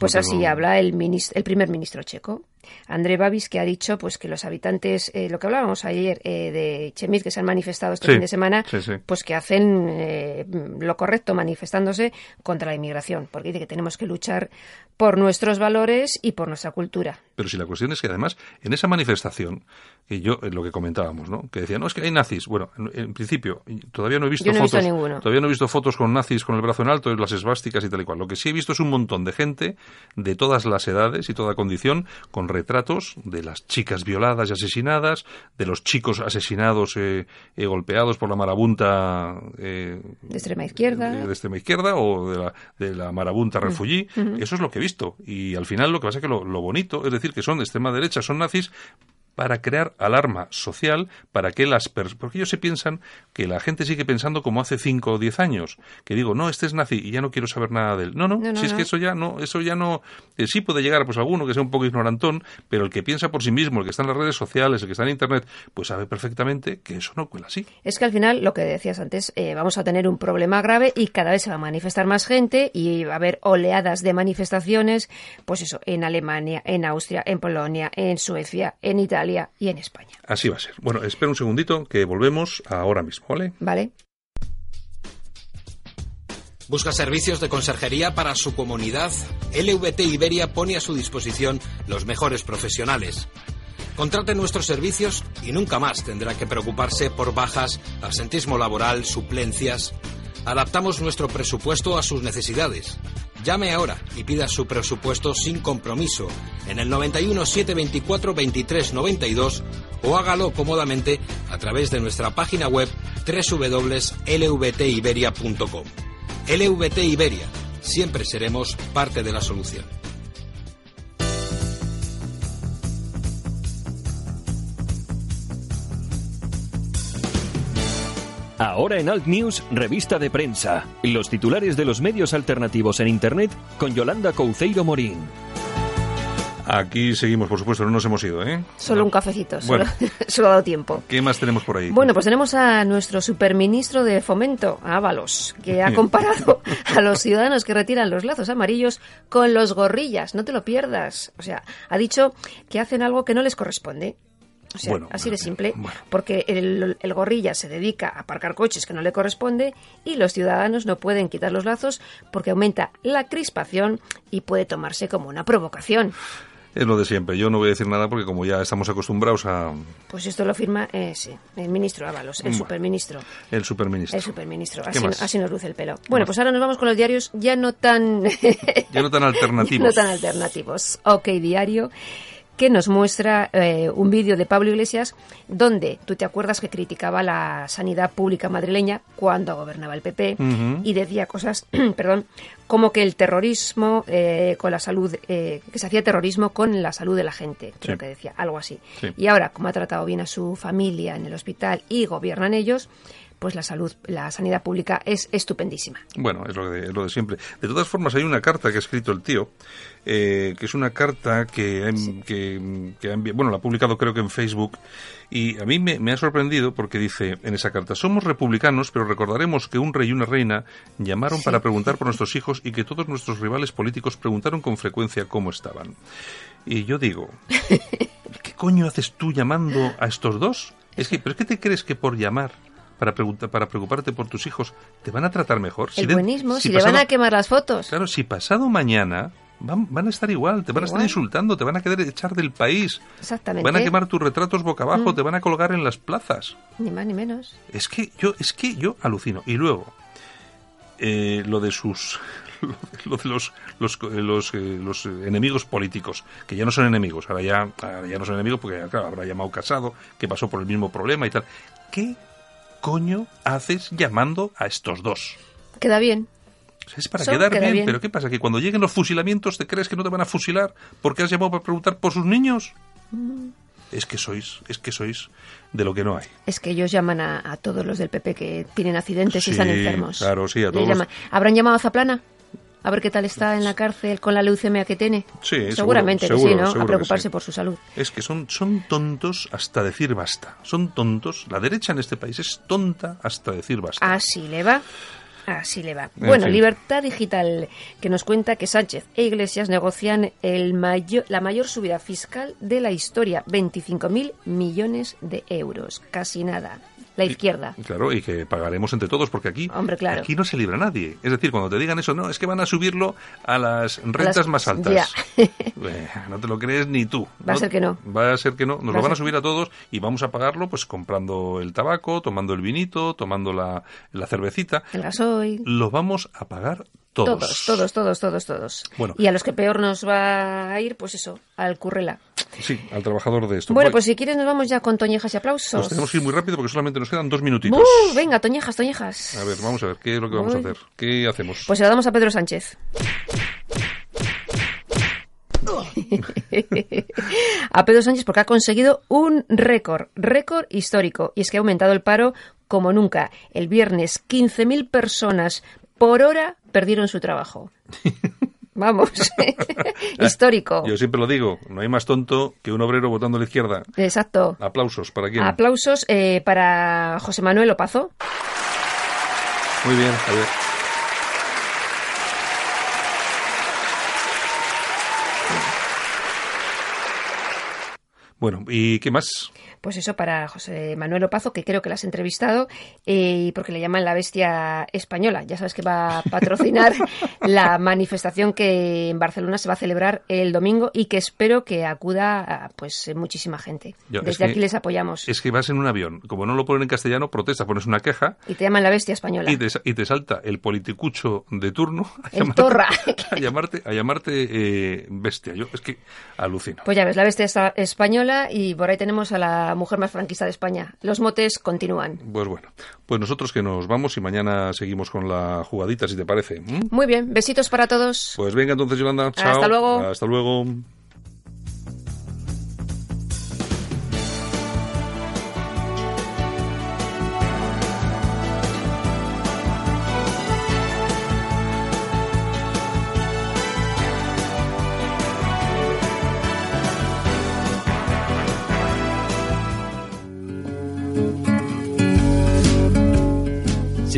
Pues no así tengo- habla el, el primer ministro checo. André Babis, que ha dicho pues que los habitantes, eh, lo que hablábamos ayer eh, de Chemit, que se han manifestado este Sí, fin de semana, sí, sí. pues que hacen eh, lo correcto manifestándose contra la inmigración, porque dice que tenemos que luchar por nuestros valores y por nuestra cultura. Pero si la cuestión es que además, en esa manifestación, que yo, lo que comentábamos, ¿no? Que decían, no, es que hay nazis. Bueno, en, en principio, y todavía no he visto Yo no he visto fotos. Todavía no he visto fotos con nazis con el brazo en alto y las esvásticas y tal y cual. Lo que sí he visto es un montón de gente de todas las edades y toda condición, con retratos de las chicas violadas y asesinadas, de los chicos asesinados, eh, eh, golpeados por la marabunta eh, De extrema izquierda. de, de extrema izquierda o de la, de la marabunta Mm. refugií. Eso es lo que he visto. Y al final lo que pasa es que lo, lo bonito es decir que son de extrema derecha, son nazis para crear alarma social, para que las personas... Porque ellos se piensan que la gente sigue pensando como hace 5 o 10 años, que digo, no, este es nazi y ya no quiero saber nada de él. No, no, No, no, si es no. que eso ya no, eso ya no... eh, sí puede llegar pues alguno que sea un poco ignorantón, pero el que piensa por sí mismo, el que está en las redes sociales, el que está en Internet, pues sabe perfectamente que eso no cuela así. Es que al final, lo que decías antes, eh, vamos a tener un problema grave y cada vez se va a manifestar más gente y va a haber oleadas de manifestaciones, pues eso, en Alemania, en Austria, en Polonia, en Suecia, en Italia y en España. Así va a ser. Bueno, espera un segundito que volvemos ahora mismo, ¿vale? ¿Vale? ¿Busca servicios de conserjería para su comunidad? LVT Iberia pone a su disposición los mejores profesionales. Contrate nuestros servicios y nunca más tendrá que preocuparse por bajas, absentismo laboral, suplencias. Adaptamos nuestro presupuesto a sus necesidades. Llame ahora y pida su presupuesto sin compromiso en el 91 724 23 92 o hágalo cómodamente a través de nuestra página web www.lvtiberia.com. LVT Iberia. Siempre seremos parte de la solución. Ahora en Alt News, revista de prensa. Los titulares de los medios alternativos en Internet con Yolanda Couceiro Morín. Aquí seguimos, por supuesto, no nos hemos ido, ¿eh? Solo un cafecito, solo, Bueno. [LAUGHS] solo ha dado tiempo. ¿Qué más tenemos por ahí? Bueno, pues tenemos a nuestro superministro de Fomento, Ábalos, que ha [LAUGHS] comparado a los ciudadanos que retiran los lazos amarillos con los gorrillas. No te lo pierdas. O sea, ha dicho que hacen algo que no les corresponde. O sea, Bueno, así de bueno, simple, bueno. porque el, el gorrilla se dedica a aparcar coches que no le corresponde y los ciudadanos no pueden quitar los lazos porque aumenta la crispación y puede tomarse como una provocación. Es lo de siempre. Yo no voy a decir nada porque como ya estamos acostumbrados a Pues esto lo firma eh, sí, el ministro Ábalos, el Bueno. superministro. el superministro. El superministro, ¿Qué así, así nos luce el pelo. Bueno, pues ahora nos vamos con los diarios ya no tan... Ya no tan [LAUGHS] alternativos. no tan alternativos. Ok, diario que nos muestra eh, un vídeo de Pablo Iglesias donde tú te acuerdas que criticaba la sanidad pública madrileña cuando gobernaba el PP y decía cosas, [CLEARS THROAT] perdón, como que el terrorismo eh, con la salud, eh, que se hacía terrorismo con la salud de la gente, creo Sí. que decía, algo así. Sí. Y ahora, como ha tratado bien a su familia en el hospital y gobiernan ellos, pues la salud, la sanidad pública es estupendísima. Bueno, es lo, de, es lo de siempre. De todas formas, hay una carta que ha escrito el tío, eh, que es una carta que, que, que ha bueno, la ha publicado creo que en Facebook, y a mí me, me ha sorprendido porque dice en esa carta, somos republicanos, pero recordaremos que un rey y una reina llamaron para preguntar por nuestros hijos y que todos nuestros rivales políticos preguntaron con frecuencia cómo estaban. Y yo digo, [LAUGHS] ¿qué coño haces tú llamando a estos dos? Es que, ¿pero es que te crees que por llamar para, preguntar, para preocuparte por tus hijos te van a tratar mejor? El de- buenismo, si, le pasado- van a quemar las fotos. Claro, si pasado mañana van, van a estar igual, te van a estar insultando, te van a querer echar del país, Exactamente. van a quemar tus retratos boca abajo, Mm. te van a colgar en las plazas. Ni más ni menos. Es que yo, es que yo alucino. Y luego, eh, lo de sus [LAUGHS] lo de los los, eh, los, eh, los, enemigos políticos, que ya no son enemigos, ahora ya, ahora ya no son enemigos porque claro, habrá llamado Casado, que pasó por el mismo problema y tal. ¿Qué coño haces llamando a estos dos? Queda bien. Es para quedar queda bien, bien. pero ¿qué pasa? ¿Que cuando lleguen los fusilamientos te crees que no te van a fusilar porque has llamado para preguntar por sus niños? Mm. Es que sois, es que sois de lo que no hay. Es que ellos llaman a, a todos los del PP que tienen accidentes Sí, y están enfermos. claro, sí, a todos llaman. ¿Habrán llamado a Zaplana? A ver qué tal está en la cárcel con la leucemia que tiene. Sí, seguro, Seguramente que seguro, sí, ¿no? A preocuparse sí. por su salud. Es que son, son tontos hasta decir basta. Son tontos. La derecha en este país es tonta hasta decir basta. Así le va. Así le va. En bueno, fin. Libertad Digital, que nos cuenta que Sánchez e Iglesias negocian el mayor, la mayor subida fiscal de la historia, 25.000 millones de euros. Casi nada. La izquierda. Claro, y que pagaremos entre todos, porque aquí, Hombre, claro. aquí no se libra nadie. Es decir, cuando te digan eso, no, es que van a subirlo a las rentas las- más altas. [LAUGHS] Eh, no te lo crees ni tú. Va a ser que no. Va a ser que no. Nos Va lo van a subir a todos y vamos a pagarlo pues comprando el tabaco, tomando el vinito, tomando la, la cervecita. El gasoil. Lo vamos a pagar todos. Todos, todos, todos, todos, todos. Bueno. Y a los que peor nos va a ir, pues eso, al currela. Sí, al trabajador de esto. Bueno, pues si quieres nos vamos ya con toñejas y aplausos. Nos tenemos que ir muy rápido porque solamente nos quedan dos minutitos. ¡Uh! venga, toñejas, toñejas. A ver, vamos a ver, ¿qué es lo que vamos a hacer? ¿Qué hacemos? Pues se la damos a Pedro Sánchez. [LAUGHS] a Pedro Sánchez porque ha conseguido un récord, récord histórico. Y es que ha aumentado el paro como nunca. El viernes 15.000 personas por hora perdieron su trabajo. [LAUGHS] Vamos, [LAUGHS] histórico. Yo siempre lo digo, no hay más tonto que un obrero votando a la izquierda. Exacto. Aplausos, ¿para quién? Aplausos eh, para José Manuel Opazo. Muy bien, Javier. Bueno, ¿y qué más? Pues eso para José Manuel Opazo, que creo que la has entrevistado, eh, y porque le llaman la bestia española. Ya sabes que va a patrocinar [LAUGHS] la manifestación que en Barcelona se va a celebrar el domingo y que espero que acuda a, pues eh, muchísima gente. Yo, Desde que- aquí les apoyamos. Es que vas en un avión, como no lo ponen en castellano, protesta, pones una queja Y te llaman la bestia española. y te, y te salta el politicucho de turno a El llamarte, torra. [LAUGHS] a llamarte, a llamarte eh, bestia. Yo es que alucino. Pues ya ves, la bestia esta- española y por ahí tenemos a la mujer más franquista de España. Los motes continúan. Pues bueno, pues nosotros que nos vamos y mañana seguimos con la jugadita, si te parece. Muy bien, besitos para todos. Pues venga entonces, Yolanda. Chao. Hasta luego. Hasta luego.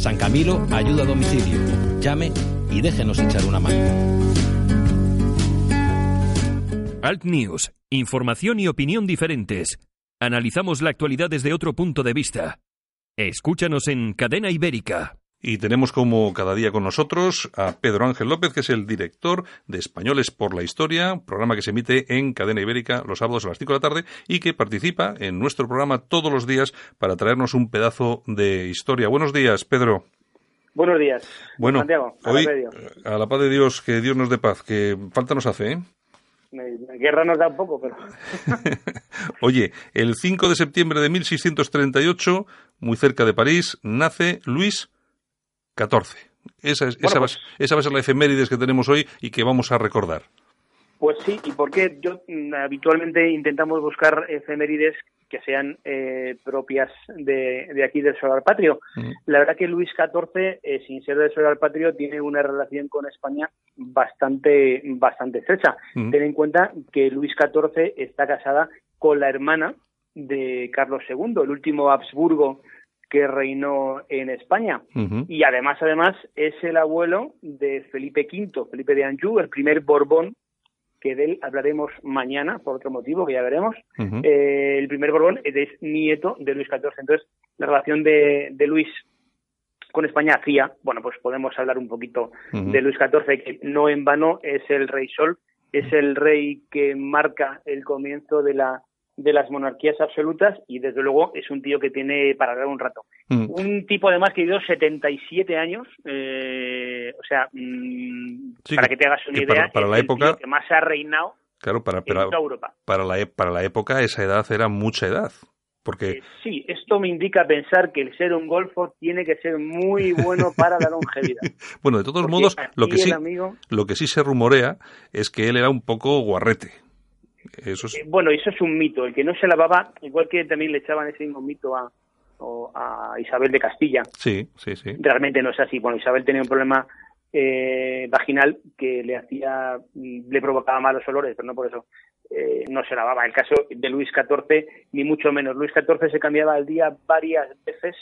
San Camilo ayuda a domicilio. Llame y déjenos echar una mano. Alt News. Información y opinión diferentes. Analizamos la actualidad desde otro punto de vista. Escúchanos en Cadena Ibérica. Y tenemos como cada día con nosotros a Pedro Ángel López, que es el director de Españoles por la Historia, programa que se emite en Cadena Ibérica los sábados a las 5 de la tarde y que participa en nuestro programa todos los días para traernos un pedazo de historia. Buenos días, Pedro. Buenos días. Bueno, Santiago, a hoy la a la paz de Dios, que Dios nos dé paz, que falta nos hace, ¿eh? Guerra nos da un poco, pero [LAUGHS] Oye, el 5 de septiembre de 1638, muy cerca de París, nace Luis XIV. Esa, es- Bueno, esa, va, pues- esa va a ser la efemérides que tenemos hoy y que vamos a recordar. Pues sí, y porque yo mm, habitualmente intentamos buscar efemérides que sean eh, propias de, de, aquí del Solar Patrio. La verdad que Luis XIV, eh, sin ser del Solar Patrio, tiene una relación con España bastante, bastante estrecha. Ten en cuenta que Luis XIV está casada con la hermana de Carlos II, el último Habsburgo que reinó en España. Y además, además, es el abuelo de Felipe V, Felipe de Anjou, el primer Borbón que de él hablaremos mañana, por otro motivo que ya veremos. eh, el primer Borbón es nieto de Luis XIV. Entonces, la relación de, de Luis con España hacía, bueno, pues podemos hablar un poquito de Luis XIV, que no en vano es el rey Sol, es el rey que marca el comienzo de la de las monarquías absolutas y desde luego es un tío que tiene para dar un rato. Mm. Un tipo además que vivió 77 años, eh, o sea, sí, para que te hagas una idea, para, para es la el época tío que más ha reinado Claro, para, en toda Europa. para, la, e- para la época esa edad era mucha edad. Porque Eh, sí, esto me indica pensar que el ser un golfo tiene que ser muy [LAUGHS] bueno para la longevidad. bueno, de todos Porque modos, lo que sí amigo- lo que sí se rumorea es que él era un poco guarrete. Eso es Eh, Bueno, eso es un mito. El que no se lavaba, igual que también le echaban ese mismo mito a, a Isabel de Castilla, sí, sí, sí. realmente no es así. Bueno, Isabel tenía un problema eh, vaginal que le hacía, le provocaba malos olores, pero no por eso eh, no se lavaba. El caso de Luis XIV, ni mucho menos. Luis XIV se cambiaba al día varias veces,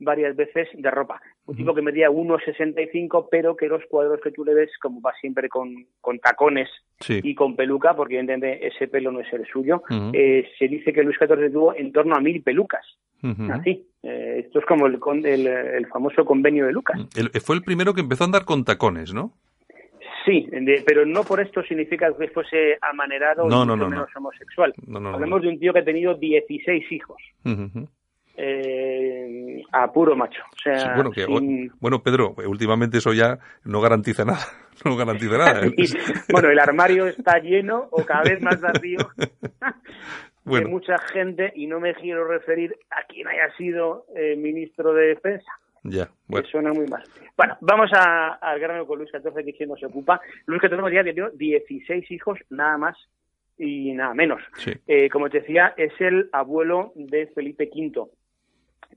varias veces de ropa. Un tipo que medía 1,65, pero que los cuadros que tú le ves, como va siempre con, con tacones Sí. y con peluca, porque evidentemente ese pelo no es el suyo, eh, se dice que Luis XIV tuvo en torno a mil pelucas. Así. Eh, esto es como el, con- el, el famoso convenio de Lucas. Fue el primero que empezó a andar con tacones, ¿no? Sí, de- pero no por esto significa que fuese amanerado No, o no, no, menos no. homosexual. Hablemos de un tío que ha tenido 16 hijos. Eh, a puro macho. O sea, Sí, bueno, que, sin- bueno, Pedro, últimamente eso ya no garantiza nada. [LAUGHS] No garantiza nada. [LAUGHS] Y, bueno, el armario está lleno o cada vez más vacío [LAUGHS] Bueno. de mucha gente y no me quiero referir a quien haya sido eh, ministro de Defensa. ya, que bueno. suena muy mal. Bueno, vamos a- al grano con Luis XIV, que es quien nos ocupa. Luis XIV ya dio 16 hijos, nada más y nada menos. Sí. Eh, como te decía, es el abuelo de Felipe V.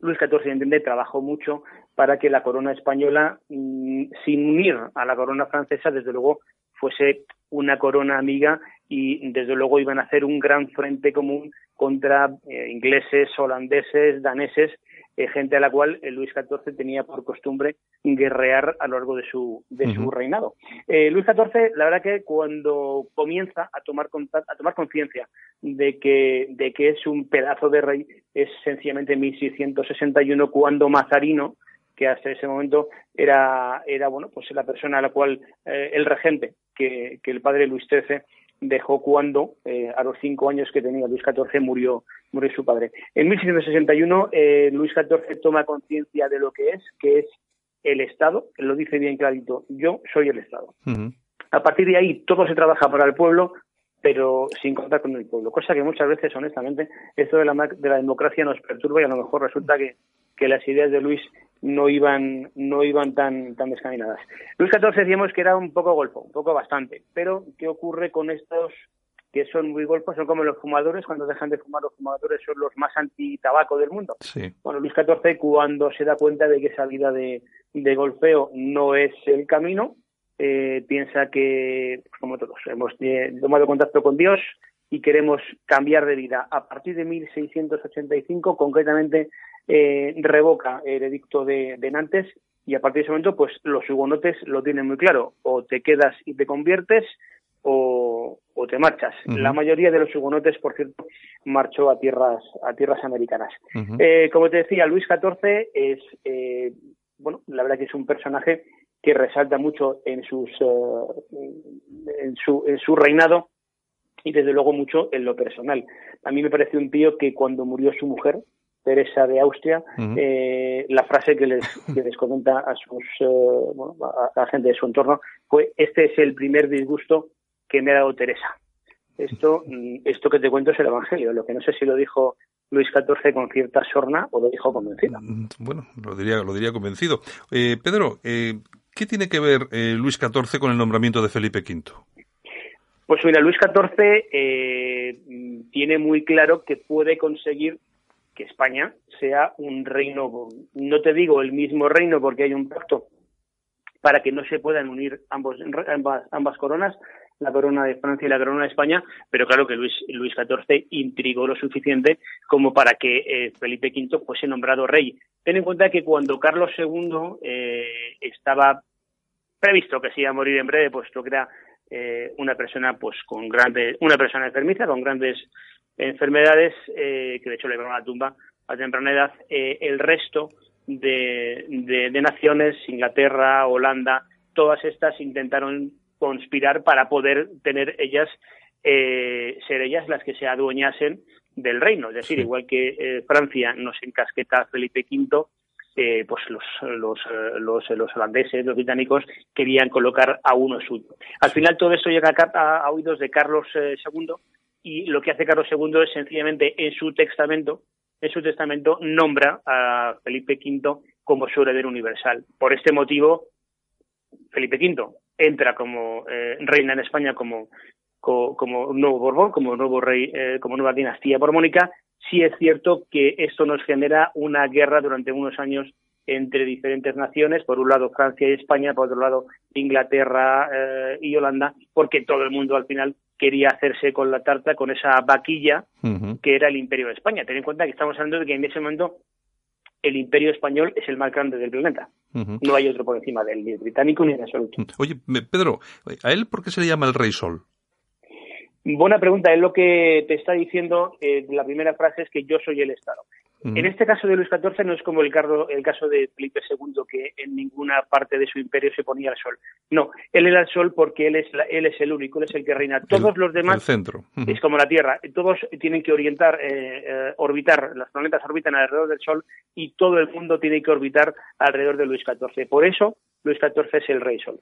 Luis XIV, evidentemente, trabajó mucho para que la corona española, mm, sin unir a la corona francesa, desde luego fuese una corona amiga y desde luego iban a hacer un gran frente común contra eh, ingleses, holandeses, daneses, eh, gente a la cual Luis XIV tenía por costumbre guerrear a lo largo de su, de su reinado. Eh, Luis XIV, la verdad que cuando comienza a tomar a tomar conciencia de que, de que es un pedazo de rey, es sencillamente en 1661 cuando Mazarino, que hasta ese momento era, era bueno, pues la persona a la cual eh, el regente que, que el padre Luis XIII dejó cuando eh, a los cinco años que tenía Luis XIV murió murió su padre. En 1661 eh, Luis XIV toma conciencia de lo que es, que es el Estado, lo dice bien clarito, yo soy el Estado. A partir de ahí todo se trabaja para el pueblo, pero sin contar con el pueblo, cosa que muchas veces, honestamente, esto de la, de la democracia nos perturba y a lo mejor resulta que, que las ideas de Luis no iban no iban tan tan descaminadas. Luis XIV decíamos que era un poco golfo, un poco bastante, pero ¿qué ocurre con estos que son muy golfos? Son como los fumadores, cuando dejan de fumar los fumadores son los más anti-tabaco del mundo. Sí. Bueno, Luis XIV, cuando se da cuenta de que esa vida de, de golfeo no es el camino, eh, piensa que, pues, como todos, hemos eh, tomado contacto con Dios y queremos cambiar de vida. A partir de 1685, concretamente, eh, revoca el edicto de, de Nantes y a partir de ese momento, pues los hugonotes lo tienen muy claro. O te quedas y te conviertes o, o te marchas. La mayoría de los hugonotes, por cierto, marchó a tierras, a tierras americanas. Eh, como te decía, Luis XIV es, eh, bueno, la verdad que es un personaje que resalta mucho en sus, eh, en su, en su reinado y desde luego mucho en lo personal. A mí me parece un tío que cuando murió su mujer, Teresa de Austria, eh, la frase que les, que les comenta a sus eh, bueno, a, a la gente de su entorno fue este es el primer disgusto que me ha dado Teresa. Esto, mm, esto que te cuento es el Evangelio, lo que no sé si lo dijo Luis XIV con cierta sorna o lo dijo convencido. Mm, Bueno, lo diría, lo diría convencido. Eh, Pedro, eh, ¿qué tiene que ver eh, Luis XIV con el nombramiento de Felipe V? Pues mira, Luis XIV tiene muy claro que puede conseguir que España sea un reino, no te digo el mismo reino porque hay un pacto para que no se puedan unir ambos, ambas, ambas coronas, la corona de Francia y la corona de España, pero claro que Luis, Luis XIV intrigó lo suficiente como para que eh, Felipe V fuese nombrado rey. Ten en cuenta que cuando Carlos II eh, estaba previsto que se iba a morir en breve, puesto que era eh, una persona pues con grandes, una persona enfermiza con grandes enfermedades, que de hecho le a la tumba a temprana edad, el resto de, de, naciones, Inglaterra, Holanda, todas estas intentaron conspirar para poder tener ellas, eh, ser ellas las que se adueñasen del reino. Es decir, igual que eh, Francia nos encasqueta a Felipe V, eh, pues los, los, los, los, holandeses, los británicos, querían colocar a uno suyo. Al final todo esto llega a, a oídos de Carlos II y lo que hace Carlos II es sencillamente en su testamento en su testamento nombra a Felipe V como su heredero universal. Por este motivo, Felipe V entra como eh, reina en España como, como, nuevo Borbón, como nuevo rey, eh, como nueva dinastía borbónica. Sí es cierto que esto nos genera una guerra durante unos años entre diferentes naciones, por un lado Francia y España, por otro lado Inglaterra eh, y Holanda, porque todo el mundo al final quería hacerse con la tarta, con esa vaquilla que era el Imperio de España. Ten en cuenta que estamos hablando de que en ese momento el Imperio español es el más grande del planeta. No hay otro por encima del ni británico ni de absoluto. Oye, Pedro, ¿a él por qué se le llama el Rey Sol? Buena pregunta. Es lo que te está diciendo. Eh, la primera frase es que yo soy el Estado. En este caso de Luis XIV no es como el, el caso de Felipe II, que en ninguna parte de su imperio se ponía el sol. No, él era el sol porque él es, él es el único, él es el que reina. Todos los demás centro. es como la Tierra. Todos tienen que orientar, eh, eh, orbitar, los planetas orbitan alrededor del sol y todo el mundo tiene que orbitar alrededor de Luis XIV. Por eso Luis XIV es el rey sol.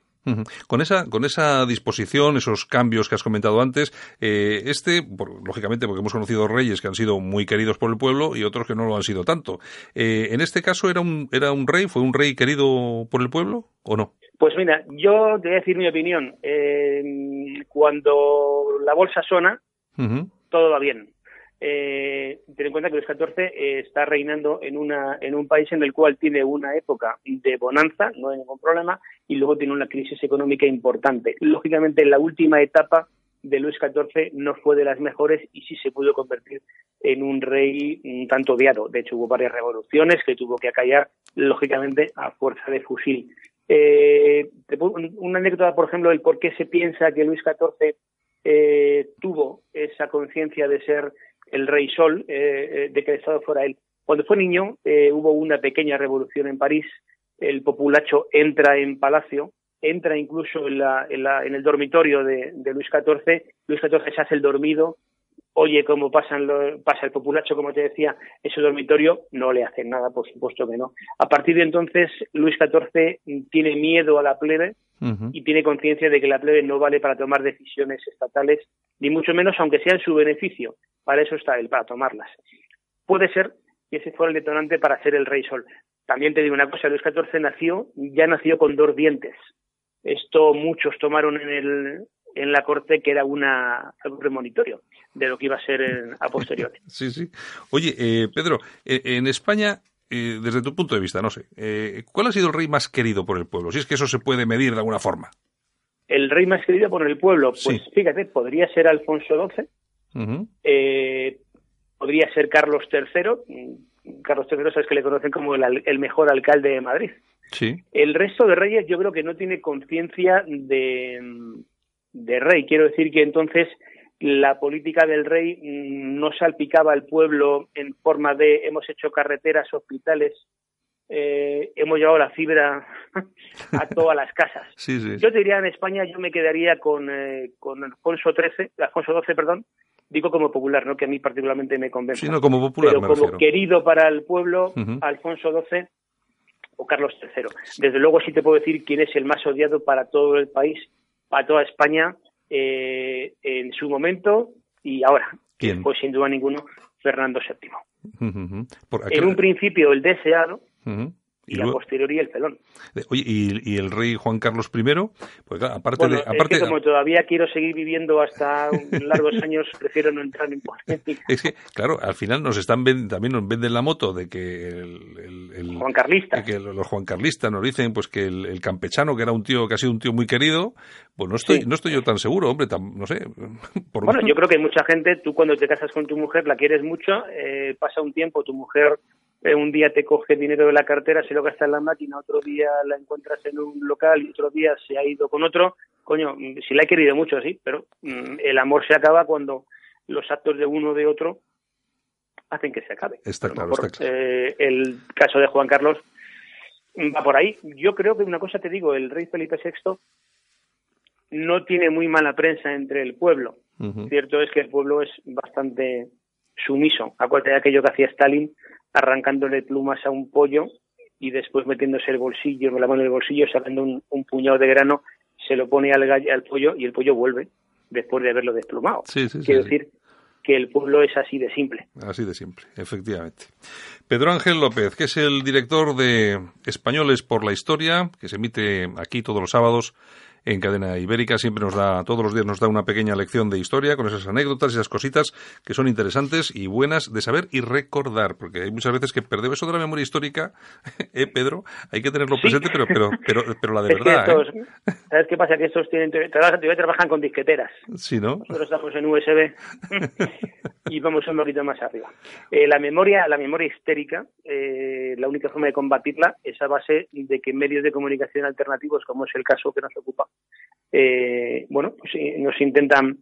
Con esa, con esa disposición, esos cambios que has comentado antes, eh, este, lógicamente, porque hemos conocido reyes que han sido muy queridos por el pueblo y otros que no lo han sido tanto. Eh, ¿En este caso era un, era un rey, fue un rey querido por el pueblo o no? Pues mira, yo te voy a decir mi opinión. Eh, cuando la bolsa suena, todo va bien eh, ten en cuenta que Luis XIV eh, está reinando en, una, en un país en el cual tiene una época de bonanza, no hay ningún problema, y luego tiene una crisis económica importante. Lógicamente, la última etapa de Luis XIV no fue de las mejores y sí se pudo convertir en un rey un tanto odiado. De hecho, hubo varias revoluciones que tuvo que acallar, lógicamente, a fuerza de fusil. Eh, una anécdota, por ejemplo, del por qué se piensa que Luis XIV eh, tuvo esa conciencia de ser el rey Sol, eh, de que el Estado fuera él. Cuando fue niño hubo una pequeña revolución en París, el populacho entra en palacio, entra incluso en, la, en, el dormitorio de, Luis XIV, Luis XIV se hace el dormido, oye cómo pasan pasa el populacho, como te decía, ese dormitorio, no le hacen nada, por supuesto que no. A partir de entonces, Luis XIV tiene miedo a la plebe y tiene conciencia de que la plebe no vale para tomar decisiones estatales, ni mucho menos aunque sea en su beneficio. Para eso está él, para tomarlas. Puede ser que ese fuera el detonante para ser el rey sol. También te digo una cosa, Luis XIV nació, ya nació con dos dientes. Esto muchos tomaron en, el, en la corte que era una, algo premonitorio de lo que iba a ser en, a posteriori. [LAUGHS] Sí, sí. Oye, eh, Pedro, eh, en España, eh, desde tu punto de vista, no sé, ¿cuál ha sido el rey más querido por el pueblo? Si es que eso se puede medir de alguna forma. El rey más querido por el pueblo, pues fíjate, podría ser Alfonso XII, eh, podría ser Carlos III. Carlos III es que le conocen como el, mejor alcalde de Madrid. Sí. El resto de reyes yo creo que no tiene conciencia de, de rey. Quiero decir que entonces la política del rey no salpicaba al pueblo en forma de hemos hecho carreteras, hospitales, eh, hemos llevado la fibra [LAUGHS] a todas las casas. [LAUGHS] Yo te diría en España, yo me quedaría con, eh, con Alfonso XIII, Alfonso XII, perdón, digo como popular, no que a mí particularmente me convence. Sino como popular, pero como querido para el pueblo, Alfonso XII o Carlos III. Desde luego sí te puedo decir quién es el más odiado para todo el país, para toda España, eh, en su momento y ahora. ¿Quién? Pues sin duda ninguno, Fernando VII. En un principio el deseado, y, la posteriori el pelón. Oye, ¿y, el rey Juan Carlos I? Pues aparte de... Aparte, es que como todavía quiero seguir viviendo hasta largos años, [LAUGHS] prefiero no entrar en política. Es que, claro, al final nos están también nos venden la moto de que el... Juan Carlista. Que los Juan Carlistas nos dicen pues que el, campechano, que era un tío que ha sido un tío muy querido, pues no estoy, no estoy yo tan seguro, hombre, no sé. [LAUGHS] Bueno, [LAUGHS] yo creo que mucha gente, tú cuando te casas con tu mujer la quieres mucho, eh, pasa un tiempo, tu mujer eh, un día te coge dinero de la cartera, se lo gasta en la máquina, otro día la encuentras en un local y otro día se ha ido con otro. Coño, si la he querido mucho, sí, pero mm, el amor se acaba cuando los actos de uno o de otro hacen que se acabe. Está claro, está claro. Eh, el caso de Juan Carlos va por ahí. Yo creo que una cosa te digo, el rey Felipe VI no tiene muy mala prensa entre el pueblo. Cierto es que el pueblo es bastante sumiso. Acuérdate de aquello que hacía Stalin arrancándole plumas a un pollo y después metiéndose el bolsillo, la mano en el bolsillo, sacando un, puñado de grano, se lo pone al, al pollo y el pollo vuelve después de haberlo desplumado. Quiero decir que el pueblo es así de simple. Así de simple, efectivamente. Pedro Ángel López, que es el director de Españoles por la Historia, que se emite aquí todos los sábados en Cadena Ibérica. Siempre nos da, todos los días nos da una pequeña lección de historia con esas anécdotas, esas cositas que son interesantes y buenas de saber y recordar, porque hay muchas veces que perdemos eso de la memoria histórica, [LAUGHS] ¿eh, Pedro? Hay que tenerlo presente, pero, pero, pero, pero la de verdad. ¿eh? ¿Sabes qué pasa? Que estos tienen, trabajan con disqueteras. Sí, ¿no? Nosotros estamos en USB y vamos un poquito más arriba. Eh, la memoria, la memoria histérica, eh, la única forma de combatirla es a base de que medios de comunicación alternativos, como es el caso que nos ocupa, eh, bueno, pues eh, nos intentan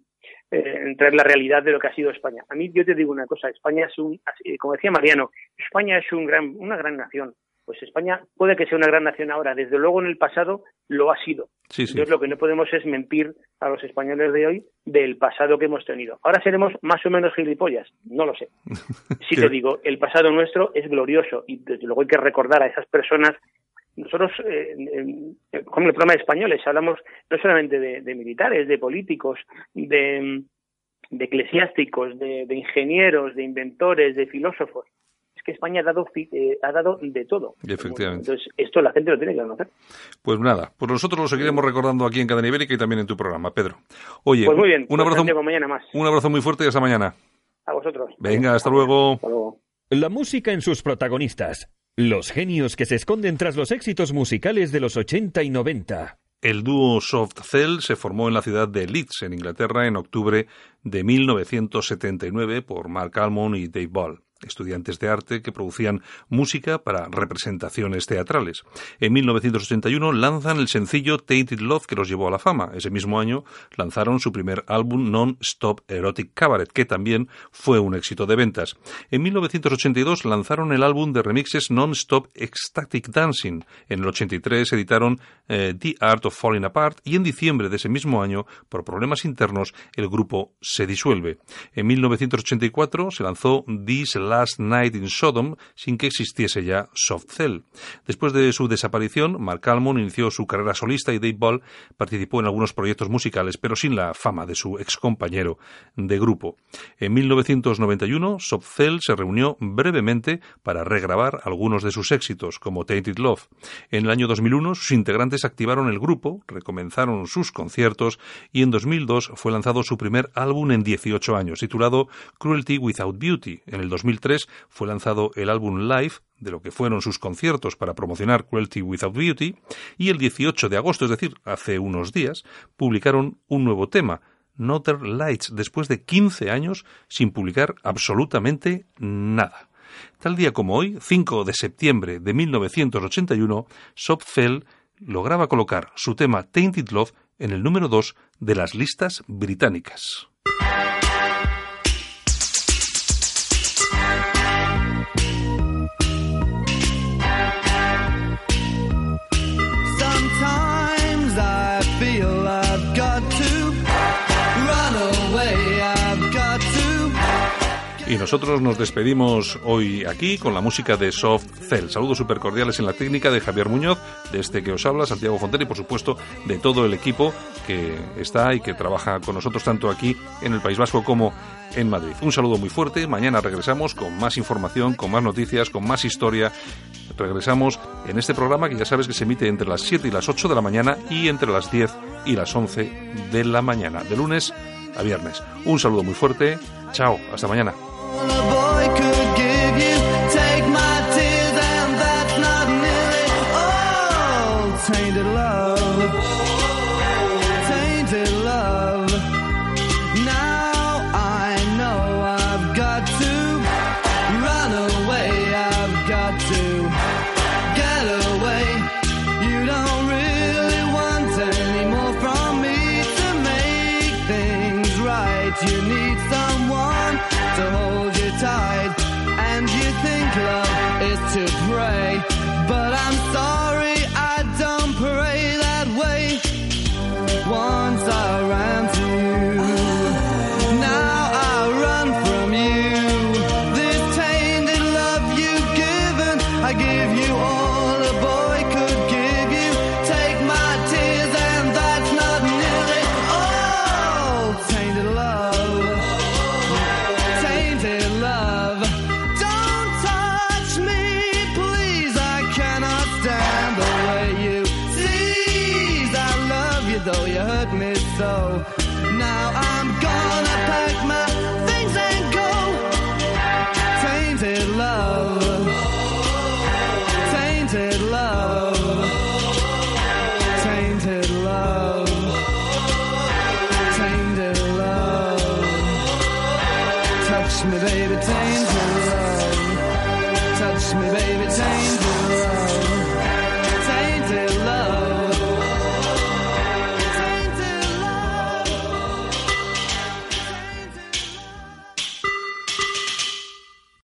eh, traer la realidad de lo que ha sido España. A mí yo te digo una cosa, España es un, como decía Mariano, España es un gran, una gran nación. Pues España puede que sea una gran nación ahora, desde luego en el pasado lo ha sido. Entonces lo que no podemos es mentir a los españoles de hoy del pasado que hemos tenido. Ahora seremos más o menos gilipollas, no lo sé. [LAUGHS] Si te digo, el pasado nuestro es glorioso y desde luego hay que recordar a esas personas nosotros, eh, como el programa de españoles, hablamos no solamente de, militares, de políticos, de, eclesiásticos, de, ingenieros, de inventores, de filósofos. Es que España ha dado, eh, ha dado de todo. Efectivamente. Entonces, esto la gente lo tiene que conocer. Pues nada, pues nosotros lo seguiremos recordando aquí en Cadena Ibérica y también en tu programa, Pedro. Oye, pues muy bien, un, abrazo, mañana más. un abrazo muy fuerte y hasta mañana. A vosotros. Venga, hasta luego. Hasta luego. La música en sus protagonistas los genios que se esconden tras los éxitos musicales de los 80 y 90. El dúo Soft Cell se formó en la ciudad de Leeds, en Inglaterra, en octubre de 1979 por Mark Almond y Dave Ball estudiantes de arte que producían música para representaciones teatrales. En 1981 lanzan el sencillo Tainted Love que los llevó a la fama. Ese mismo año lanzaron su primer álbum Non-Stop Erotic Cabaret, que también fue un éxito de ventas. En 1982 lanzaron el álbum de remixes Non-Stop Ecstatic Dancing. En el 83 editaron eh, The Art of Falling Apart y en diciembre de ese mismo año, por problemas internos, el grupo se disuelve. En 1984 se lanzó This Last Night in Sodom sin que existiese ya Soft Cell. Después de su desaparición, Mark Almond inició su carrera solista y Dave Ball participó en algunos proyectos musicales, pero sin la fama de su ex compañero de grupo. En 1991, Soft Cell se reunió brevemente para regrabar algunos de sus éxitos, como Tainted Love. En el año 2001, sus integrantes activaron el grupo, recomenzaron sus conciertos y en 2002 fue lanzado su primer álbum en 18 años, titulado Cruelty Without Beauty. En el 2003 fue lanzado el álbum Live, de lo que fueron sus conciertos para promocionar Cruelty Without Beauty, y el 18 de agosto, es decir, hace unos días, publicaron un nuevo tema, Northern Lights, después de 15 años sin publicar absolutamente nada. Tal día como hoy, 5 de septiembre de 1981, Sopfell lograba colocar su tema Tainted Love en el número 2 de las listas británicas. Nosotros nos despedimos hoy aquí con la música de Soft Cell. Saludos súper cordiales en la técnica de Javier Muñoz, de este que os habla, Santiago Fontera y por supuesto de todo el equipo que está y que trabaja con nosotros tanto aquí en el País Vasco como en Madrid. Un saludo muy fuerte. Mañana regresamos con más información, con más noticias, con más historia. Regresamos en este programa que ya sabes que se emite entre las 7 y las 8 de la mañana y entre las 10 y las 11 de la mañana, de lunes a viernes. Un saludo muy fuerte. Chao. Hasta mañana. a boy could